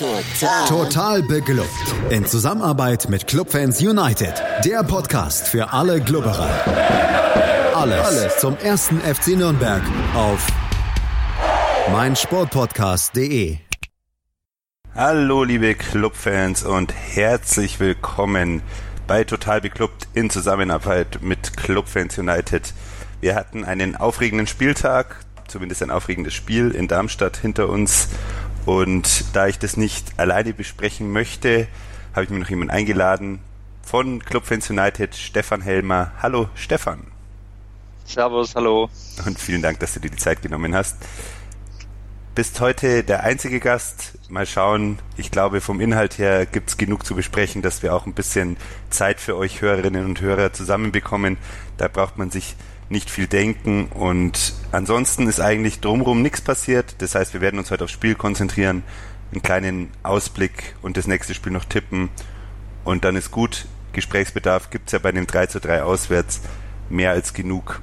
Total. Total beglückt. In Zusammenarbeit mit Clubfans United. Der Podcast für alle Glubberer. Alles, Alles zum ersten FC Nürnberg auf meinsportpodcast.de. Hallo liebe Clubfans und herzlich willkommen bei Total Beklubbt in Zusammenarbeit mit Clubfans United. Wir hatten einen aufregenden Spieltag, zumindest ein aufregendes Spiel in Darmstadt hinter uns und da ich das nicht alleine besprechen möchte, habe ich mir noch jemanden eingeladen von Clubfans United, Stefan Helmer. Hallo Stefan. Servus, hallo. Und vielen Dank, dass du dir die Zeit genommen hast. Bist heute der einzige Gast. Mal schauen. Ich glaube, vom Inhalt her gibt es genug zu besprechen, dass wir auch ein bisschen Zeit für euch Hörerinnen und Hörer zusammenbekommen. Da braucht man sich nicht viel denken und ansonsten ist eigentlich drumherum nichts passiert. Das heißt, wir werden uns heute aufs Spiel konzentrieren, einen kleinen Ausblick und das nächste Spiel noch tippen und dann ist gut. Gesprächsbedarf gibt's ja bei dem 3 zu 3 auswärts mehr als genug.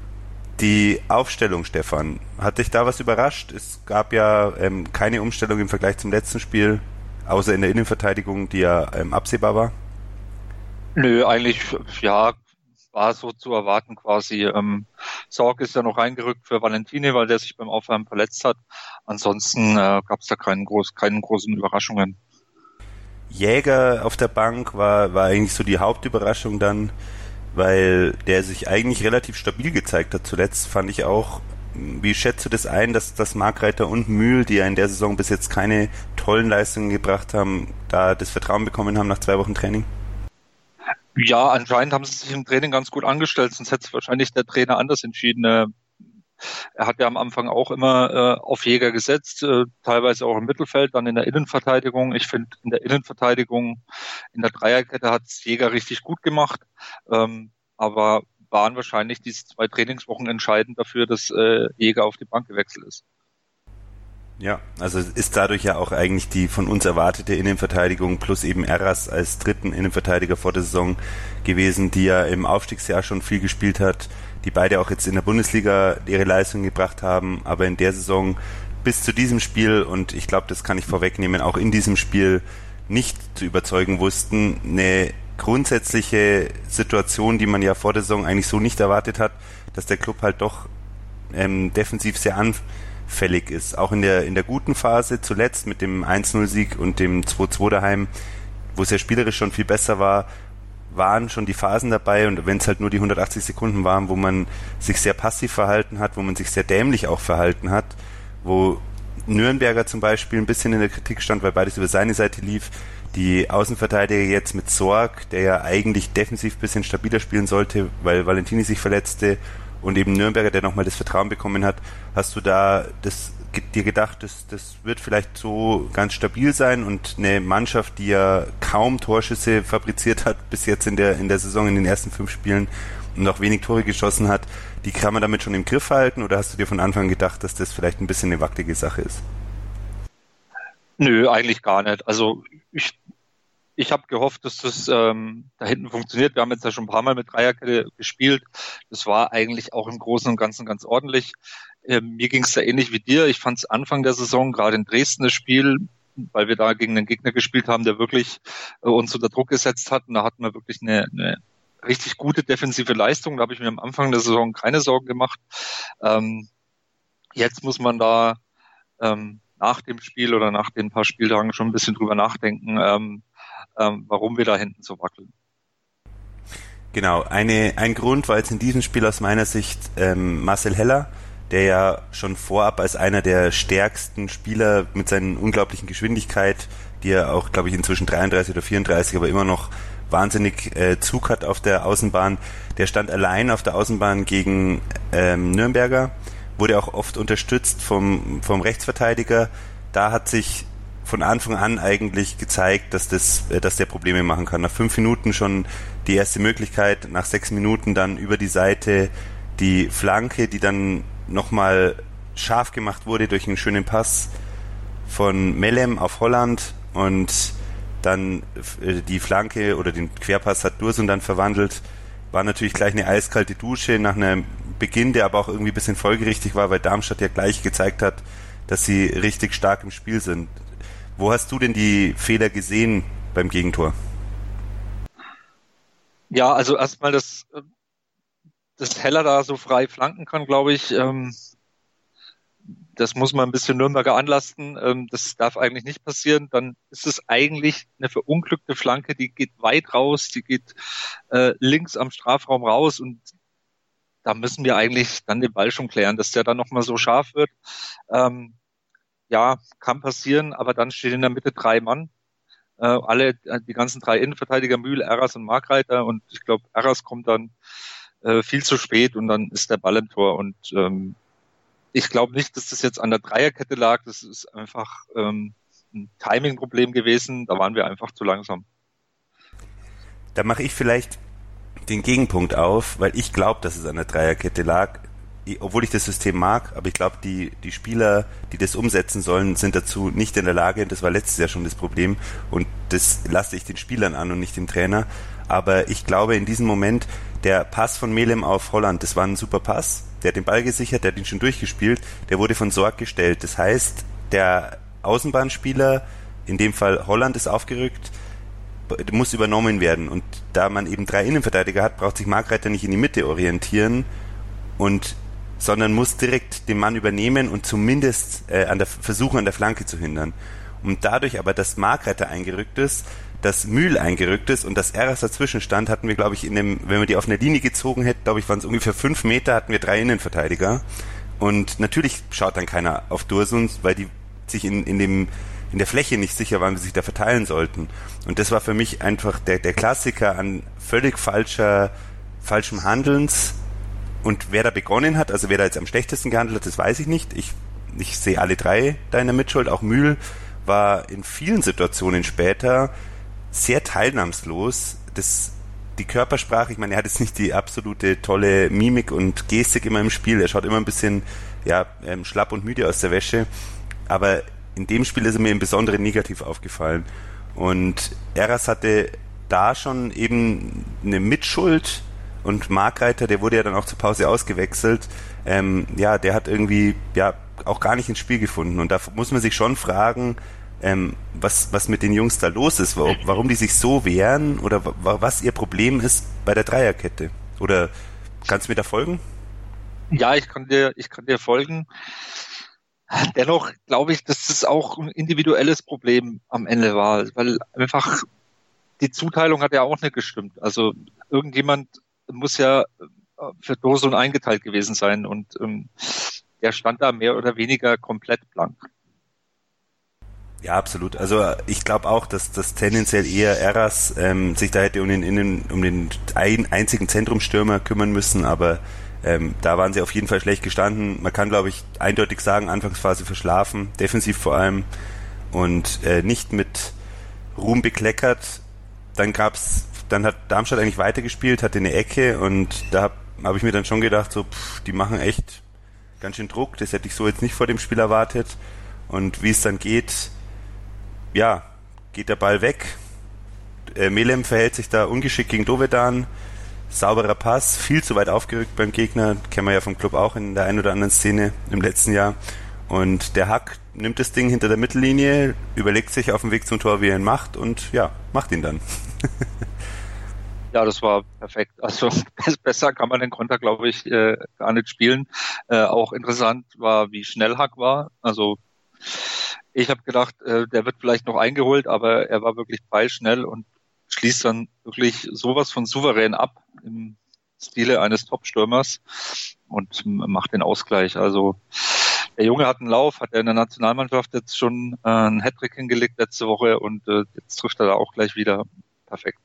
Die Aufstellung, Stefan, hat dich da was überrascht? Es gab ja ähm, keine Umstellung im Vergleich zum letzten Spiel, außer in der Innenverteidigung, die ja ähm, absehbar war. Nö, eigentlich, ja, war so zu erwarten quasi. Ähm, Sorg ist ja noch reingerückt für Valentini, weil der sich beim Aufwärmen verletzt hat. Ansonsten äh, gab es da keinen, groß, keinen großen Überraschungen. Jäger auf der Bank war, war eigentlich so die Hauptüberraschung dann, weil der sich eigentlich relativ stabil gezeigt hat. Zuletzt fand ich auch, wie schätzt du das ein, dass, dass Markreiter und Mühl, die ja in der Saison bis jetzt keine tollen Leistungen gebracht haben, da das Vertrauen bekommen haben nach zwei Wochen Training? Ja, anscheinend haben sie sich im Training ganz gut angestellt, sonst hätte wahrscheinlich der Trainer anders entschieden. Äh, er hat ja am Anfang auch immer äh, auf Jäger gesetzt, äh, teilweise auch im Mittelfeld, dann in der Innenverteidigung. Ich finde, in der Innenverteidigung, in der Dreierkette hat es Jäger richtig gut gemacht. Ähm, aber waren wahrscheinlich diese zwei Trainingswochen entscheidend dafür, dass äh, Jäger auf die Bank gewechselt ist. Ja, also ist dadurch ja auch eigentlich die von uns erwartete Innenverteidigung plus eben Erras als dritten Innenverteidiger vor der Saison gewesen, die ja im Aufstiegsjahr schon viel gespielt hat, die beide auch jetzt in der Bundesliga ihre Leistung gebracht haben, aber in der Saison bis zu diesem Spiel und ich glaube, das kann ich vorwegnehmen, auch in diesem Spiel nicht zu überzeugen wussten, eine grundsätzliche Situation, die man ja vor der Saison eigentlich so nicht erwartet hat, dass der Club halt doch ähm, defensiv sehr an fällig ist. Auch in der, in der guten Phase zuletzt mit dem 1-0-Sieg und dem 2-2 daheim, wo es ja spielerisch schon viel besser war, waren schon die Phasen dabei und wenn es halt nur die 180 Sekunden waren, wo man sich sehr passiv verhalten hat, wo man sich sehr dämlich auch verhalten hat, wo Nürnberger zum Beispiel ein bisschen in der Kritik stand, weil beides über seine Seite lief. Die Außenverteidiger jetzt mit Sorg, der ja eigentlich defensiv ein bisschen stabiler spielen sollte, weil Valentini sich verletzte und eben Nürnberger, der nochmal das Vertrauen bekommen hat, hast du da das dir gedacht, das, das wird vielleicht so ganz stabil sein und eine Mannschaft, die ja kaum Torschüsse fabriziert hat bis jetzt in der, in der Saison, in den ersten fünf Spielen und auch wenig Tore geschossen hat, die kann man damit schon im Griff halten oder hast du dir von Anfang an gedacht, dass das vielleicht ein bisschen eine wackelige Sache ist? Nö, eigentlich gar nicht. Also ich ich habe gehofft, dass das ähm, da hinten funktioniert. Wir haben jetzt ja schon ein paar Mal mit Dreierkette gespielt. Das war eigentlich auch im Großen und Ganzen ganz ordentlich. Ähm, mir ging es da ähnlich wie dir. Ich fand es Anfang der Saison, gerade in Dresden, das Spiel, weil wir da gegen einen Gegner gespielt haben, der wirklich äh, uns unter Druck gesetzt hat. Und da hatten wir wirklich eine, eine richtig gute defensive Leistung. Da habe ich mir am Anfang der Saison keine Sorgen gemacht. Ähm, jetzt muss man da ähm, nach dem Spiel oder nach den paar Spieltagen schon ein bisschen drüber nachdenken, ähm, ähm, warum wir da hinten so wackeln. Genau, eine, ein Grund war jetzt in diesem Spiel aus meiner Sicht ähm, Marcel Heller, der ja schon vorab als einer der stärksten Spieler mit seinen unglaublichen Geschwindigkeit, die er auch, glaube ich, inzwischen 33 oder 34, aber immer noch wahnsinnig äh, Zug hat auf der Außenbahn. Der stand allein auf der Außenbahn gegen ähm, Nürnberger, wurde auch oft unterstützt vom, vom Rechtsverteidiger. Da hat sich von Anfang an eigentlich gezeigt, dass das, äh, dass der Probleme machen kann. Nach fünf Minuten schon die erste Möglichkeit, nach sechs Minuten dann über die Seite die Flanke, die dann nochmal scharf gemacht wurde durch einen schönen Pass von Melem auf Holland und dann äh, die Flanke oder den Querpass hat Dursun dann verwandelt. War natürlich gleich eine eiskalte Dusche nach einem Beginn, der aber auch irgendwie ein bisschen folgerichtig war, weil Darmstadt ja gleich gezeigt hat, dass sie richtig stark im Spiel sind Wo hast du denn die Fehler gesehen beim Gegentor? Ja, also erstmal, dass, dass Heller da so frei flanken kann, glaube ich, ähm, das muss man ein bisschen Nürnberger anlasten. Ähm, das darf eigentlich nicht passieren. Dann ist es eigentlich eine verunglückte Flanke, die geht weit raus, die geht äh, links am Strafraum raus und da müssen wir eigentlich dann den Ball schon klären, dass der dann nochmal so scharf wird. Ähm, ja, kann passieren, aber dann steht in der Mitte drei Mann. Äh, alle, äh, die ganzen drei Innenverteidiger, Mühl, Erras und Markreiter und ich glaube, Erras kommt dann äh, viel zu spät und dann ist der Ball im Tor und ähm, ich glaube nicht, dass das jetzt an der Dreierkette lag. Das ist einfach ähm, ein Timing-Problem gewesen. Da waren wir einfach zu langsam. Da mache ich vielleicht den Gegenpunkt auf, weil ich glaube, dass es an der Dreierkette lag. Obwohl ich das System mag, aber ich glaube, die, die Spieler, die das umsetzen sollen, sind dazu nicht in der Lage. Das war letztes Jahr schon das Problem. Und das lasse ich den Spielern an und nicht dem Trainer. Aber ich glaube, in diesem Moment, der Pass von Melem auf Holland, das war ein super Pass der hat den Ball gesichert, der hat ihn schon durchgespielt, der wurde von Sorg gestellt. Das heißt, der Außenbahnspieler, in dem Fall Holland ist aufgerückt, muss übernommen werden. Und da man eben drei Innenverteidiger hat, braucht sich Markreiter nicht in die Mitte orientieren und sondern muss direkt den Mann übernehmen und zumindest äh, an der versuchen an der Flanke zu hindern. Und dadurch aber, dass Markreiter eingerückt ist, dass Mühl eingerückt ist und das RS dazwischen stand, hatten wir, glaube ich, in dem, wenn wir die auf eine Linie gezogen hätten, glaube ich, waren es ungefähr fünf Meter, hatten wir drei Innenverteidiger. Und natürlich schaut dann keiner auf Dursuns, weil die sich in, in dem in der Fläche nicht sicher waren, wie sie sich da verteilen sollten. Und das war für mich einfach der, der Klassiker an völlig falscher, falschem Handelns. Und wer da begonnen hat, also wer da jetzt am schlechtesten gehandelt hat, das weiß ich nicht. Ich, ich sehe alle drei da in der Mitschuld. Auch Mühl war in vielen Situationen später sehr teilnahmslos. Das, die Körpersprache, ich meine, er hat jetzt nicht die absolute tolle Mimik und Gestik immer im Spiel. Er schaut immer ein bisschen ja, ähm, schlapp und müde aus der Wäsche. Aber in dem Spiel ist er mir im Besonderen negativ aufgefallen. Und Eras hatte da schon eben eine Mitschuld und Markreiter, der wurde ja dann auch zur Pause ausgewechselt. Ähm, ja, der hat irgendwie ja auch gar nicht ins Spiel gefunden. Und da muss man sich schon fragen, ähm, was, was mit den Jungs da los ist, warum die sich so wehren oder was ihr Problem ist bei der Dreierkette. Oder kannst du mir da folgen? Ja, ich kann dir, ich kann dir folgen. Dennoch glaube ich, dass das auch ein individuelles Problem am Ende war, weil einfach die Zuteilung hat ja auch nicht gestimmt. Also irgendjemand muss ja für Dosun eingeteilt gewesen sein und ähm, der stand da mehr oder weniger komplett blank. Ja, absolut. Also ich glaube auch, dass das tendenziell eher Eras ähm, sich da hätte um den, Innen, um den ein, einzigen Zentrumstürmer kümmern müssen, aber ähm, da waren sie auf jeden Fall schlecht gestanden. Man kann, glaube ich, eindeutig sagen, Anfangsphase verschlafen, defensiv vor allem und äh, nicht mit Ruhm bekleckert. Dann gab's, dann hat Darmstadt eigentlich weitergespielt, hatte eine Ecke und da habe hab ich mir dann schon gedacht, so, pff, die machen echt ganz schön Druck. Das hätte ich so jetzt nicht vor dem Spiel erwartet. Und wie es dann geht, ja, geht der Ball weg. Äh, Melem verhält sich da ungeschickt gegen Dovedan. Sauberer Pass, viel zu weit aufgerückt beim Gegner. Kennen wir ja vom Club auch in der einen oder anderen Szene im letzten Jahr. Und der Hack nimmt das Ding hinter der Mittellinie, überlegt sich auf dem Weg zum Tor, wie er ihn macht und ja, macht ihn dann. ja, das war perfekt. Also besser kann man den Konter, glaube ich, äh, gar nicht spielen. Äh, auch interessant war, wie schnell Hack war. Also ich habe gedacht, äh, der wird vielleicht noch eingeholt, aber er war wirklich pfeilschnell und schließt dann wirklich sowas von souverän ab im Stile eines Top-Stürmers und macht den Ausgleich. Also der Junge hat einen Lauf, hat er in der Nationalmannschaft jetzt schon äh, einen Hattrick hingelegt letzte Woche und äh, jetzt trifft er da auch gleich wieder. Perfekt.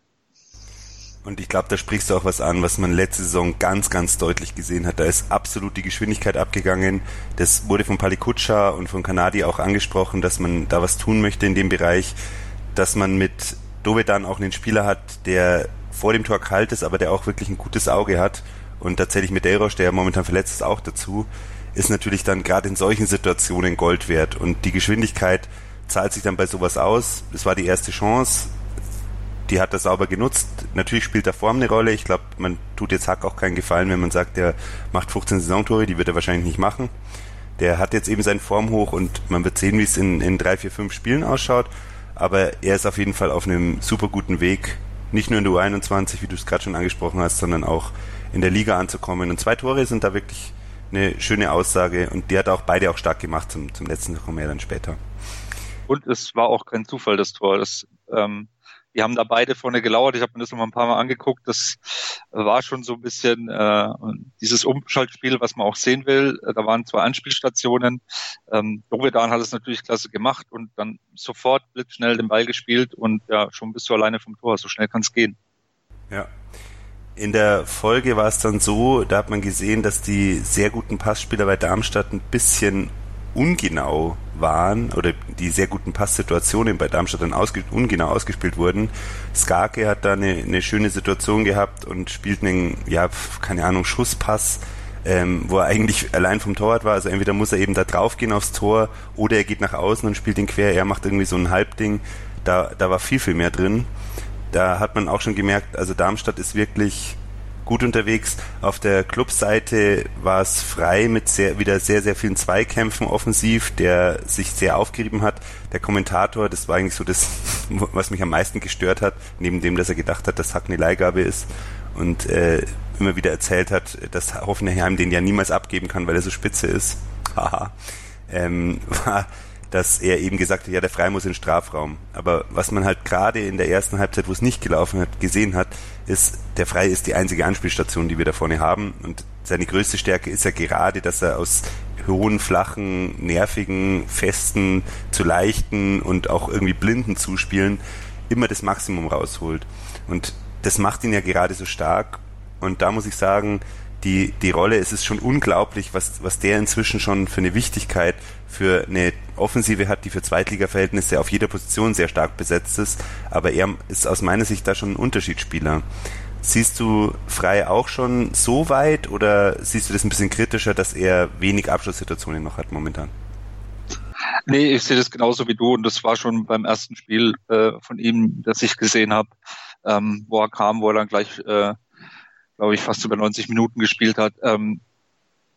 Und ich glaube, da sprichst du auch was an, was man letzte Saison ganz, ganz deutlich gesehen hat. Da ist absolut die Geschwindigkeit abgegangen. Das wurde von Palikutscha und von Kanadi auch angesprochen, dass man da was tun möchte in dem Bereich, dass man mit Dovedan auch einen Spieler hat, der vor dem Tor kalt ist, aber der auch wirklich ein gutes Auge hat. Und tatsächlich mit Delrosch, der momentan verletzt ist, auch dazu, ist natürlich dann gerade in solchen Situationen Gold wert. Und die Geschwindigkeit zahlt sich dann bei sowas aus. Es war die erste Chance die hat das sauber genutzt. Natürlich spielt der Form eine Rolle. Ich glaube, man tut jetzt Hack auch keinen Gefallen, wenn man sagt, er macht 15 Saisontore, die wird er wahrscheinlich nicht machen. Der hat jetzt eben seinen Form hoch und man wird sehen, wie es in, in drei, vier, fünf Spielen ausschaut. Aber er ist auf jeden Fall auf einem super guten Weg, nicht nur in der U21, wie du es gerade schon angesprochen hast, sondern auch in der Liga anzukommen. Und zwei Tore sind da wirklich eine schöne Aussage und die hat auch beide auch stark gemacht zum, zum letzten, kommen wir dann später. Und es war auch kein Zufall, das Tor. Das ähm, die haben da beide vorne gelauert. Ich habe mir das noch mal ein paar Mal angeguckt. Das war schon so ein bisschen äh, dieses Umschaltspiel, was man auch sehen will. Da waren zwei Anspielstationen. Ähm, Dovedan hat es natürlich klasse gemacht und dann sofort blitzschnell den Ball gespielt und ja, schon bist du alleine vom Tor. So schnell kann es gehen. Ja. In der Folge war es dann so, da hat man gesehen, dass die sehr guten Passspieler bei Darmstadt ein bisschen ungenau waren oder die sehr guten Passsituationen bei Darmstadt dann ausge ungenau ausgespielt wurden. Skarke hat da eine, eine schöne Situation gehabt und spielt einen, ja, keine Ahnung, Schusspass, ähm, wo er eigentlich allein vom Torwart war. Also entweder muss er eben da drauf gehen aufs Tor oder er geht nach außen und spielt ihn quer. Er macht irgendwie so ein Halbding. Da, da war viel, viel mehr drin. Da hat man auch schon gemerkt, also Darmstadt ist wirklich gut unterwegs. Auf der Clubseite war es frei mit sehr, wieder sehr, sehr vielen Zweikämpfen offensiv, der sich sehr aufgerieben hat. Der Kommentator, das war eigentlich so das, was mich am meisten gestört hat, neben dem, dass er gedacht hat, dass Hack eine Leihgabe ist und äh, immer wieder erzählt hat, dass Hoffenheim den ja niemals abgeben kann, weil er so spitze ist. Haha. ähm, war dass er eben gesagt hat, ja, der Frei muss in den Strafraum. Aber was man halt gerade in der ersten Halbzeit, wo es nicht gelaufen hat, gesehen hat, ist, der Frei ist die einzige Anspielstation, die wir da vorne haben. Und seine größte Stärke ist ja gerade, dass er aus hohen, flachen, nervigen, festen, zu leichten und auch irgendwie blinden Zuspielen immer das Maximum rausholt. Und das macht ihn ja gerade so stark. Und da muss ich sagen, die, die Rolle, es ist schon unglaublich, was, was der inzwischen schon für eine Wichtigkeit für eine Offensive hat, die für Zweitliga-Verhältnisse auf jeder Position sehr stark besetzt ist. Aber er ist aus meiner Sicht da schon ein Unterschiedsspieler. Siehst du Frei auch schon so weit oder siehst du das ein bisschen kritischer, dass er wenig Abschlusssituationen noch hat momentan? Nee, ich sehe das genauso wie du und das war schon beim ersten Spiel äh, von ihm, das ich gesehen habe, ähm, wo er kam, wo er dann gleich äh, glaube ich, fast über 90 Minuten gespielt hat. Ähm,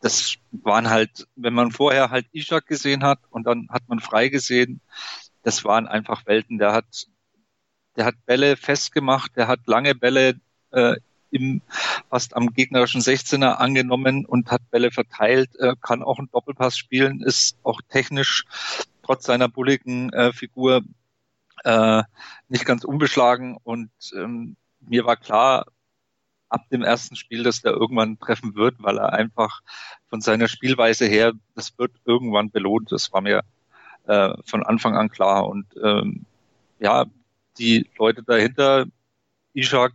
das waren halt, wenn man vorher halt Ishak gesehen hat und dann hat man frei gesehen, das waren einfach Welten. Der hat, der hat Bälle festgemacht, der hat lange Bälle äh, im, fast am gegnerischen 16er angenommen und hat Bälle verteilt, äh, kann auch einen Doppelpass spielen, ist auch technisch trotz seiner bulligen äh, Figur äh, nicht ganz unbeschlagen und ähm, mir war klar, ab dem ersten Spiel, dass der irgendwann treffen wird, weil er einfach von seiner Spielweise her, das wird irgendwann belohnt. Das war mir äh, von Anfang an klar. Und ähm, ja, die Leute dahinter, Ishak,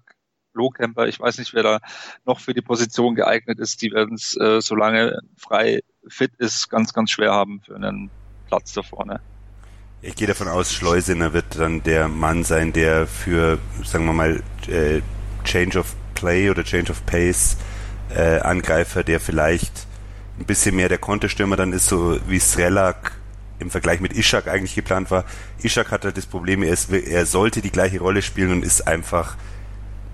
Lohkemper, ich weiß nicht, wer da noch für die Position geeignet ist, die werden es, äh, solange frei fit ist, ganz, ganz schwer haben für einen Platz da vorne. Ich gehe davon aus, Schleusener wird dann der Mann sein, der für, sagen wir mal, äh, Change of Play oder Change of Pace äh, Angreifer, der vielleicht ein bisschen mehr der Konterstürmer dann ist, so wie Strelak im Vergleich mit Ishak eigentlich geplant war. Ishak hat halt das Problem, er, ist, er sollte die gleiche Rolle spielen und ist einfach,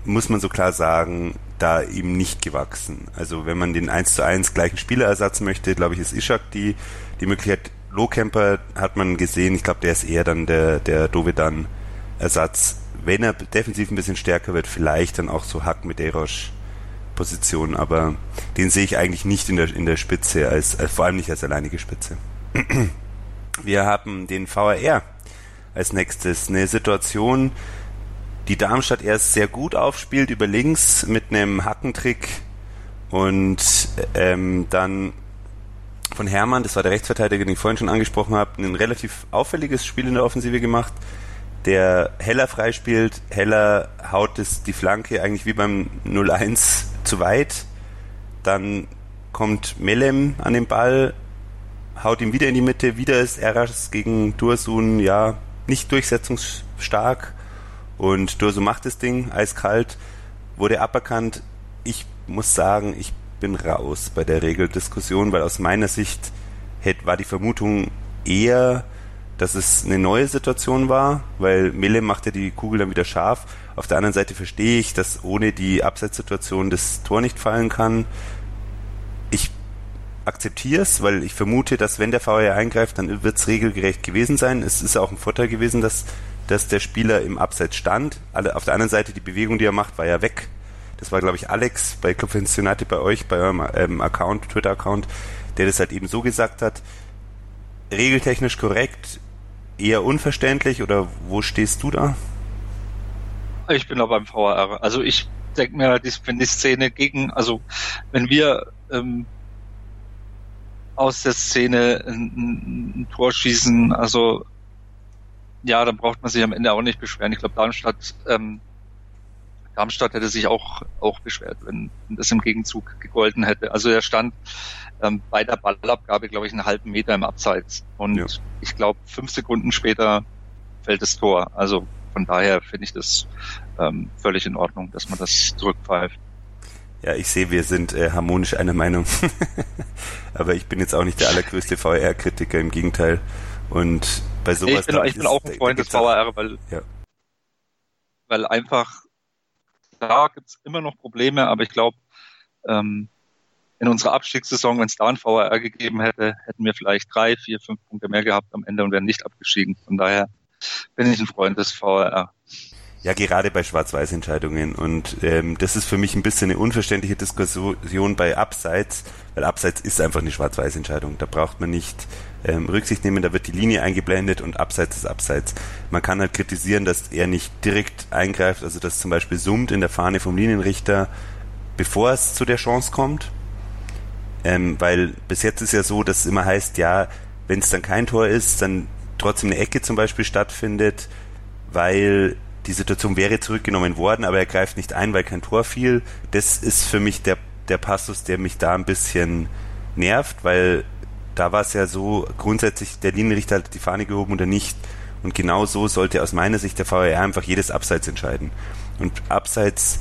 muss man so klar sagen, da ihm nicht gewachsen. Also wenn man den 1 zu 1 gleichen Spielerersatz möchte, glaube ich, ist Ishak die, die Möglichkeit. Lohkemper hat man gesehen, ich glaube, der ist eher dann der, der Dovedan-Ersatz wenn er defensiv ein bisschen stärker wird, vielleicht dann auch so Hack mit Erosch Position, aber den sehe ich eigentlich nicht in der, in der Spitze, als, als, vor allem nicht als alleinige Spitze. Wir haben den VRR als nächstes. Eine Situation, die Darmstadt erst sehr gut aufspielt über links mit einem Hackentrick und ähm, dann von Hermann, das war der Rechtsverteidiger, den ich vorhin schon angesprochen habe, ein relativ auffälliges Spiel in der Offensive gemacht der Heller freispielt. Heller haut es die Flanke eigentlich wie beim 0-1 zu weit. Dann kommt Melem an den Ball, haut ihn wieder in die Mitte. Wieder ist Eras gegen Dursun ja nicht durchsetzungsstark. Und Dursun macht das Ding eiskalt, wurde aberkannt. Ich muss sagen, ich bin raus bei der Regeldiskussion, weil aus meiner Sicht war die Vermutung eher, dass es eine neue Situation war, weil Mille macht ja die Kugel dann wieder scharf. Auf der anderen Seite verstehe ich, dass ohne die Abseitssituation das Tor nicht fallen kann. Ich akzeptiere es, weil ich vermute, dass wenn der VR eingreift, dann wird es regelgerecht gewesen sein. Es ist auch ein Vorteil gewesen, dass, dass der Spieler im Abseits stand. Alle, auf der anderen Seite, die Bewegung, die er macht, war ja weg. Das war, glaube ich, Alex bei Club United bei euch, bei eurem ähm, Account, Twitter-Account, der das halt eben so gesagt hat. Regeltechnisch korrekt, eher unverständlich oder wo stehst du da? Ich bin da beim VAR. Also ich denke mir, wenn die Szene gegen, also wenn wir ähm, aus der Szene ein, ein, Tor schießen, also ja, dann braucht man sich am Ende auch nicht beschweren. Ich glaube, Darmstadt, ähm, Darmstadt hätte sich auch, auch beschwert, wenn das im Gegenzug gegolten hätte. Also er stand ähm, bei der Ballabgabe, glaube ich, einen halben Meter im Abseits. Und ja. ich glaube, fünf Sekunden später fällt das Tor. Also von daher finde ich das ähm, völlig in Ordnung, dass man das zurückpfeift. Ja, ich sehe, wir sind äh, harmonisch einer Meinung. Aber ich bin jetzt auch nicht der allergrößte VR-Kritiker, im Gegenteil. Und bei sowas. Ich bin, ich bin auch ein Freund des VR, weil, ja. weil einfach, da gibt es immer noch Probleme, aber ich glaube, ähm, in unserer Abstiegssaison, wenn es da ein VR gegeben hätte, hätten wir vielleicht drei, vier, fünf Punkte mehr gehabt am Ende und wären nicht abgestiegen. Von daher bin ich ein Freund des VR. Ja, gerade bei Schwarz-Weiß-Entscheidungen. Und ähm, das ist für mich ein bisschen eine unverständliche Diskussion bei Abseits, weil Abseits ist einfach eine Schwarz-Weiß-Entscheidung. Da braucht man nicht ähm, Rücksicht nehmen, da wird die Linie eingeblendet und Abseits ist Abseits. Man kann halt kritisieren, dass er nicht direkt eingreift, also dass zum Beispiel summt in der Fahne vom Linienrichter, bevor es zu der Chance kommt. Ähm, weil bis jetzt ist ja so, dass es immer heißt, ja, wenn es dann kein Tor ist, dann trotzdem eine Ecke zum Beispiel stattfindet, weil die Situation wäre zurückgenommen worden, aber er greift nicht ein, weil kein Tor fiel. Das ist für mich der, der Passus, der mich da ein bisschen nervt, weil da war es ja so, grundsätzlich der Linienrichter hat die Fahne gehoben oder nicht. Und genau so sollte aus meiner Sicht der VAR einfach jedes Abseits entscheiden. Und Abseits,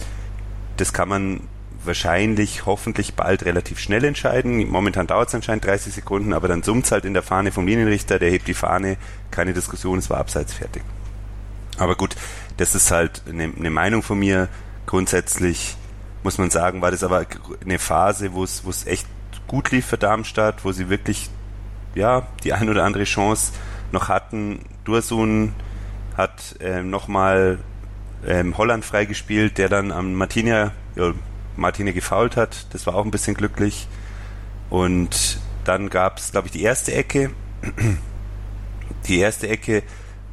das kann man wahrscheinlich, hoffentlich bald relativ schnell entscheiden. Momentan dauert es anscheinend 30 Sekunden, aber dann summt es halt in der Fahne vom Linienrichter, der hebt die Fahne, keine Diskussion, es war abseits fertig. Aber gut, das ist halt eine, eine Meinung von mir. Grundsätzlich muss man sagen, war das aber eine Phase, wo es, echt gut lief für Darmstadt, wo sie wirklich ja die ein oder andere Chance noch hatten. Dursun hat ähm, nochmal ähm, Holland freigespielt, der dann am Martinia, ja, Martine gefault hat. Das war auch ein bisschen glücklich. Und dann gab es, glaube ich, die erste Ecke. Die erste Ecke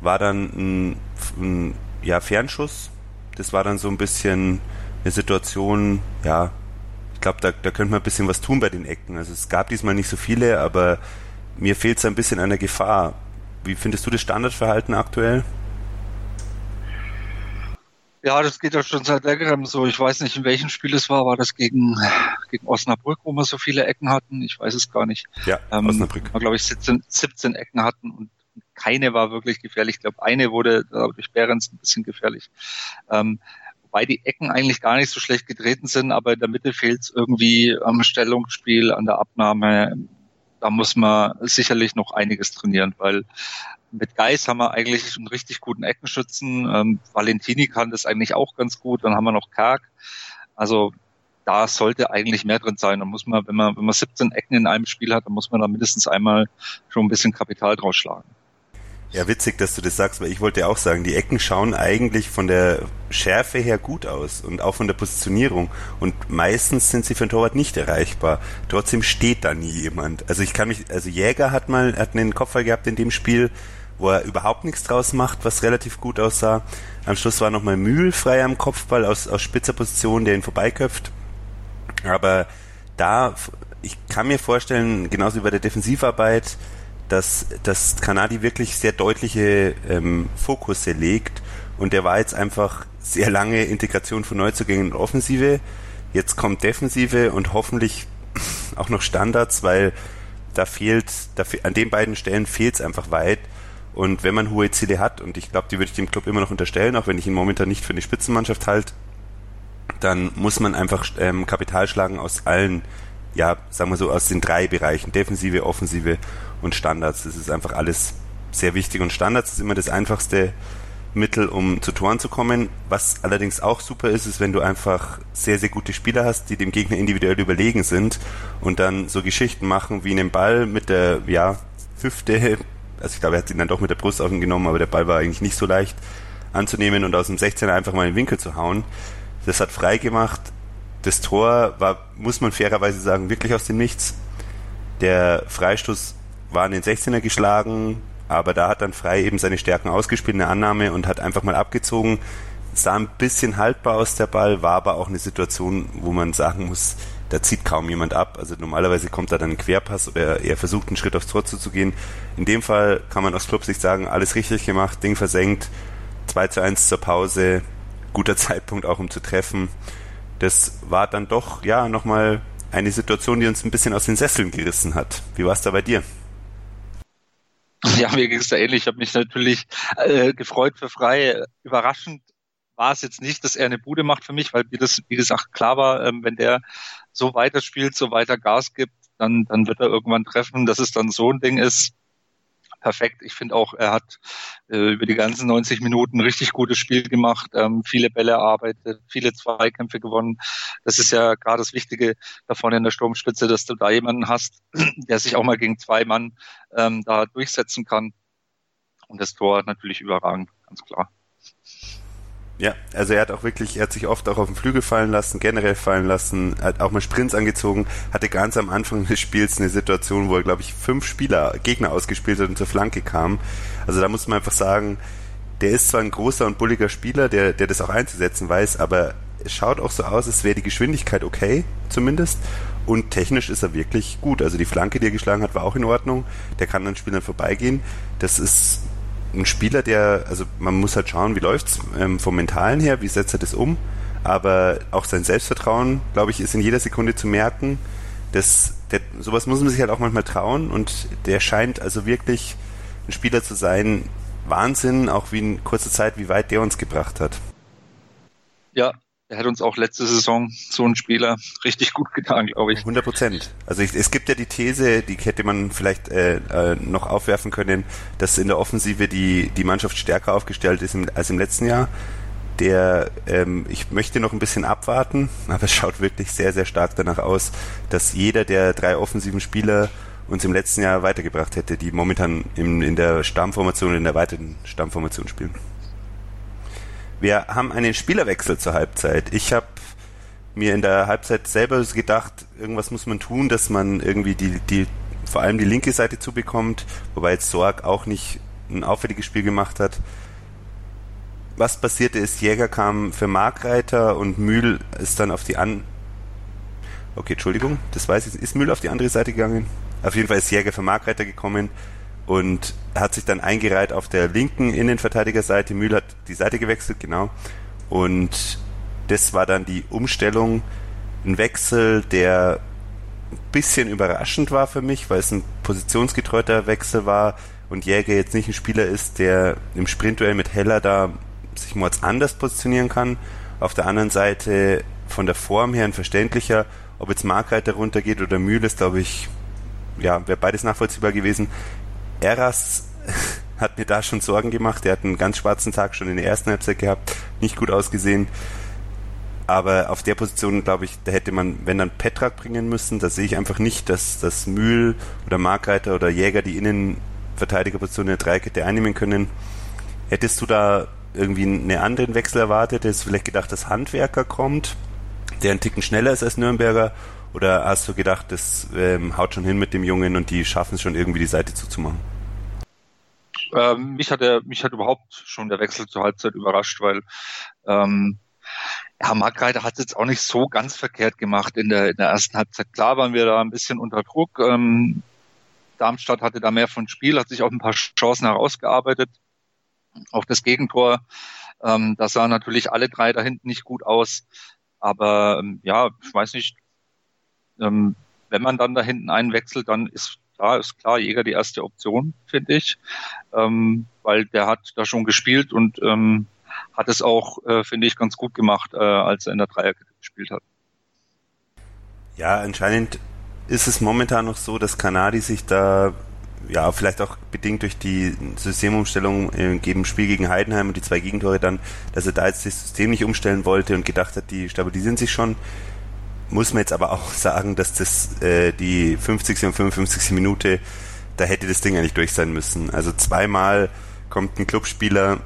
war dann ein, ein ja, Fernschuss. Das war dann so ein bisschen eine Situation, ja, ich glaube, da, da könnte man ein bisschen was tun bei den Ecken. Also es gab diesmal nicht so viele, aber mir fehlt es ein bisschen an der Gefahr. Wie findest du das Standardverhalten aktuell? Ja, das geht ja schon seit längerem so. Ich weiß nicht, in welchem Spiel es war. War das gegen, gegen Osnabrück, wo wir so viele Ecken hatten? Ich weiß es gar nicht. Ja, ähm, Osnabrück. Wir, glaube ich, 17, 17 Ecken hatten und keine war wirklich gefährlich. Ich glaube, eine wurde durch Behrens ein bisschen gefährlich. Ähm, wobei die Ecken eigentlich gar nicht so schlecht getreten sind, aber in der Mitte fehlt es irgendwie am Stellungsspiel, an der Abnahme. Da muss man sicherlich noch einiges trainieren, weil mit Geis haben wir eigentlich einen richtig guten Eckenschützen. Ähm, Valentini kann das eigentlich auch ganz gut. Dann haben wir noch Karg. Also da sollte eigentlich mehr drin sein. Da muss man, wenn man, wenn man 17 Ecken in einem Spiel hat, dann muss man da mindestens einmal schon ein bisschen Kapital draus schlagen. Ja, witzig, dass du das sagst, weil ich wollte ja auch sagen, die Ecken schauen eigentlich von der Schärfe her gut aus und auch von der Positionierung. Und meistens sind sie für den Torwart nicht erreichbar. Trotzdem steht da nie jemand. Also ich kann mich, also Jäger hat mal, hat einen Kopfball gehabt in dem Spiel, wo er überhaupt nichts draus macht, was relativ gut aussah. Am Schluss war nochmal Mühl frei am Kopfball aus, aus spitzer Position, der ihn vorbeiköpft. Aber da, ich kann mir vorstellen, genauso wie bei der Defensivarbeit, dass, dass Kanadi wirklich sehr deutliche ähm, Fokusse legt und der war jetzt einfach sehr lange Integration von Neuzugängen und Offensive. Jetzt kommt Defensive und hoffentlich auch noch Standards, weil da fehlt, da, an den beiden Stellen fehlt es einfach weit. Und wenn man hohe Ziele hat, und ich glaube, die würde ich dem Club immer noch unterstellen, auch wenn ich ihn momentan nicht für eine Spitzenmannschaft halte, dann muss man einfach ähm, Kapital schlagen aus allen, ja, sagen wir so, aus den drei Bereichen, Defensive, Offensive und Standards. Das ist einfach alles sehr wichtig und Standards ist immer das einfachste Mittel, um zu Toren zu kommen. Was allerdings auch super ist, ist, wenn du einfach sehr, sehr gute Spieler hast, die dem Gegner individuell überlegen sind und dann so Geschichten machen wie einen Ball mit der, ja, Hüfte, also ich glaube, er hat ihn dann doch mit der Brust auf ihn genommen, aber der Ball war eigentlich nicht so leicht anzunehmen und aus dem 16er einfach mal in den Winkel zu hauen. Das hat frei gemacht. Das Tor war, muss man fairerweise sagen, wirklich aus dem Nichts. Der Freistoß war in den 16er geschlagen, aber da hat dann Frei eben seine Stärken ausgespielt, eine Annahme und hat einfach mal abgezogen. Sah ein bisschen haltbar aus der Ball, war aber auch eine Situation, wo man sagen muss, da zieht kaum jemand ab. Also normalerweise kommt da dann ein Querpass oder er versucht einen Schritt aufs Tor zuzugehen. In dem Fall kann man aus Clubsicht sagen, alles richtig gemacht, Ding versenkt, 2 zu 1 zur Pause, guter Zeitpunkt auch um zu treffen. Das war dann doch, ja, nochmal eine Situation, die uns ein bisschen aus den Sesseln gerissen hat. Wie war es da bei dir? Ja, mir ging es da ähnlich. Ich habe mich natürlich äh, gefreut für Frei. Überraschend war es jetzt nicht, dass er eine Bude macht für mich, weil wie das, wie gesagt, klar war, ähm, wenn der so weiterspielt, so weiter Gas gibt, dann, dann wird er irgendwann treffen. Dass es dann so ein Ding ist, perfekt. Ich finde auch, er hat äh, über die ganzen 90 Minuten richtig gutes Spiel gemacht, ähm, viele Bälle erarbeitet, viele Zweikämpfe gewonnen. Das ist ja gerade das Wichtige da vorne in der Sturmspitze, dass du da jemanden hast, der sich auch mal gegen zwei Mann ähm, da durchsetzen kann. Und das Tor natürlich überragend, ganz klar. Ja, also er hat auch wirklich, er hat sich oft auch auf den Flügel fallen lassen, generell fallen lassen, hat auch mal Sprints angezogen, hatte ganz am Anfang des Spiels eine Situation, wo er, glaube ich, fünf Spieler, Gegner ausgespielt hat und zur Flanke kam. Also da muss man einfach sagen, der ist zwar ein großer und bulliger Spieler, der, der das auch einzusetzen weiß, aber es schaut auch so aus, als wäre die Geschwindigkeit okay, zumindest. Und technisch ist er wirklich gut. Also die Flanke, die er geschlagen hat, war auch in Ordnung. Der kann an Spielern vorbeigehen. Das ist ein Spieler, der, also man muss halt schauen, wie läuft's ähm, vom Mentalen her, wie setzt er das um, aber auch sein Selbstvertrauen, glaube ich, ist in jeder Sekunde zu merken. Das, der, sowas muss man sich halt auch manchmal trauen und der scheint also wirklich ein Spieler zu sein. Wahnsinn, auch wie in kurzer Zeit, wie weit der uns gebracht hat. Ja, er hat uns auch letzte Saison so ein Spieler richtig gut getan, glaube ich. 100 Prozent. Also ich, es gibt ja die These, die hätte man vielleicht äh, äh, noch aufwerfen können, dass in der Offensive die, die Mannschaft stärker aufgestellt ist im, als im letzten Jahr. Der, ähm, ich möchte noch ein bisschen abwarten, aber es schaut wirklich sehr, sehr stark danach aus, dass jeder der drei offensiven Spieler uns im letzten Jahr weitergebracht hätte, die momentan im, in der Stammformation, in der weiteren Stammformation spielen. Wir haben einen Spielerwechsel zur Halbzeit. Ich habe mir in der Halbzeit selber gedacht, irgendwas muss man tun, dass man irgendwie die, die vor allem die linke Seite zubekommt, wobei jetzt Sorg auch nicht ein auffälliges Spiel gemacht hat. Was passierte ist, Jäger kam für Markreiter und Mühl ist dann auf die an. Okay, Entschuldigung, das weiß ich. Ist Mühl auf die andere Seite gegangen? Auf jeden Fall ist Jäger für Markreiter gekommen und hat sich dann eingereiht auf der linken Innenverteidigerseite. Mühl hat die Seite gewechselt, genau. Und das war dann die Umstellung, ein Wechsel, der ein bisschen überraschend war für mich, weil es ein positionsgetreuter Wechsel war und Jäger jetzt nicht ein Spieler ist, der im Sprintduell mit Heller da sich mal anders positionieren kann. Auf der anderen Seite von der Form her ein verständlicher, ob jetzt Markreiter runtergeht oder Mühl ist, glaube ich, ja, wäre beides nachvollziehbar gewesen. Eras hat mir da schon Sorgen gemacht. Er hat einen ganz schwarzen Tag schon in der ersten Halbzeit gehabt, nicht gut ausgesehen. Aber auf der Position, glaube ich, da hätte man, wenn dann Petrak bringen müssen, da sehe ich einfach nicht, dass das Mühl oder Markreiter oder Jäger die Innenverteidigerposition in der Dreikette einnehmen können. Hättest du da irgendwie einen anderen Wechsel erwartet? Hättest du vielleicht gedacht, dass Handwerker kommt, der einen Ticken schneller ist als Nürnberger? Oder hast du gedacht, das ähm, haut schon hin mit dem Jungen und die schaffen es schon irgendwie die Seite zuzumachen? Ähm, mich hat er, mich hat überhaupt schon der Wechsel zur Halbzeit überrascht, weil ähm, ja, Mark Reiter hat es jetzt auch nicht so ganz verkehrt gemacht in der, in der ersten Halbzeit. Klar waren wir da ein bisschen unter Druck. Ähm, Darmstadt hatte da mehr von Spiel, hat sich auch ein paar Chancen herausgearbeitet. Auch das Gegentor, ähm, da sahen natürlich alle drei da hinten nicht gut aus. Aber ähm, ja, ich weiß nicht, ähm, wenn man dann da hinten einen wechselt, dann ist da ist klar Jäger die erste Option, finde ich, ähm, weil der hat da schon gespielt und ähm, hat es auch, äh, finde ich, ganz gut gemacht, äh, als er in der Dreierkette gespielt hat. Ja, anscheinend ist es momentan noch so, dass Kanadi sich da ja, vielleicht auch bedingt durch die Systemumstellung im Spiel gegen Heidenheim und die zwei Gegentore dann, dass er da jetzt das System nicht umstellen wollte und gedacht hat, die stabilisieren sich schon. Muss man jetzt aber auch sagen, dass das äh, die 50. und 55. Minute, da hätte das Ding eigentlich durch sein müssen. Also zweimal kommt ein Clubspieler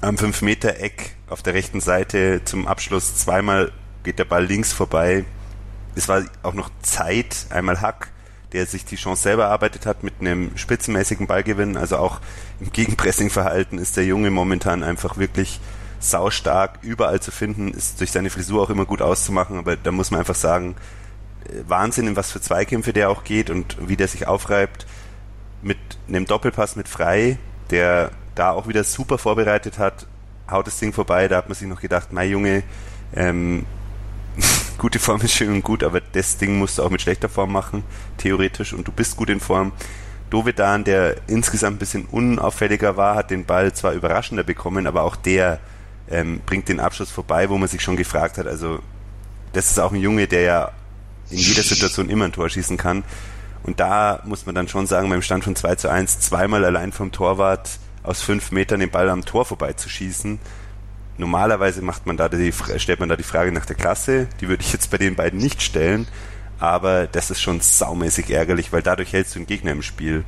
am 5-Meter-Eck auf der rechten Seite zum Abschluss, zweimal geht der Ball links vorbei. Es war auch noch Zeit, einmal Hack der sich die Chance selber erarbeitet hat mit einem spitzenmäßigen Ballgewinn. Also auch im Gegenpressing-Verhalten ist der Junge momentan einfach wirklich saustark, überall zu finden, ist durch seine Frisur auch immer gut auszumachen, aber da muss man einfach sagen, äh, Wahnsinn, in was für Zweikämpfe der auch geht und wie der sich aufreibt mit einem Doppelpass mit Frei, der da auch wieder super vorbereitet hat, haut das Ding vorbei, da hat man sich noch gedacht, mein Junge, ähm, gute Form ist schön und gut, aber das Ding musst du auch mit schlechter Form machen, theoretisch, und du bist gut in Form. Dovedan, der insgesamt ein bisschen unauffälliger war, hat den Ball zwar überraschender bekommen, aber auch der ähm, bringt den Abschluss vorbei, wo man sich schon gefragt hat, also das ist auch ein Junge, der ja in jeder Situation immer ein Tor schießen kann. Und da muss man dann schon sagen, beim Stand von 2 zu 1, zweimal allein vom Torwart aus fünf Metern den Ball am Tor vorbeizuschießen, Normalerweise macht man da die, stellt man da die Frage nach der Klasse. Die würde ich jetzt bei den beiden nicht stellen. Aber das ist schon saumäßig ärgerlich, weil dadurch hältst du den Gegner im Spiel.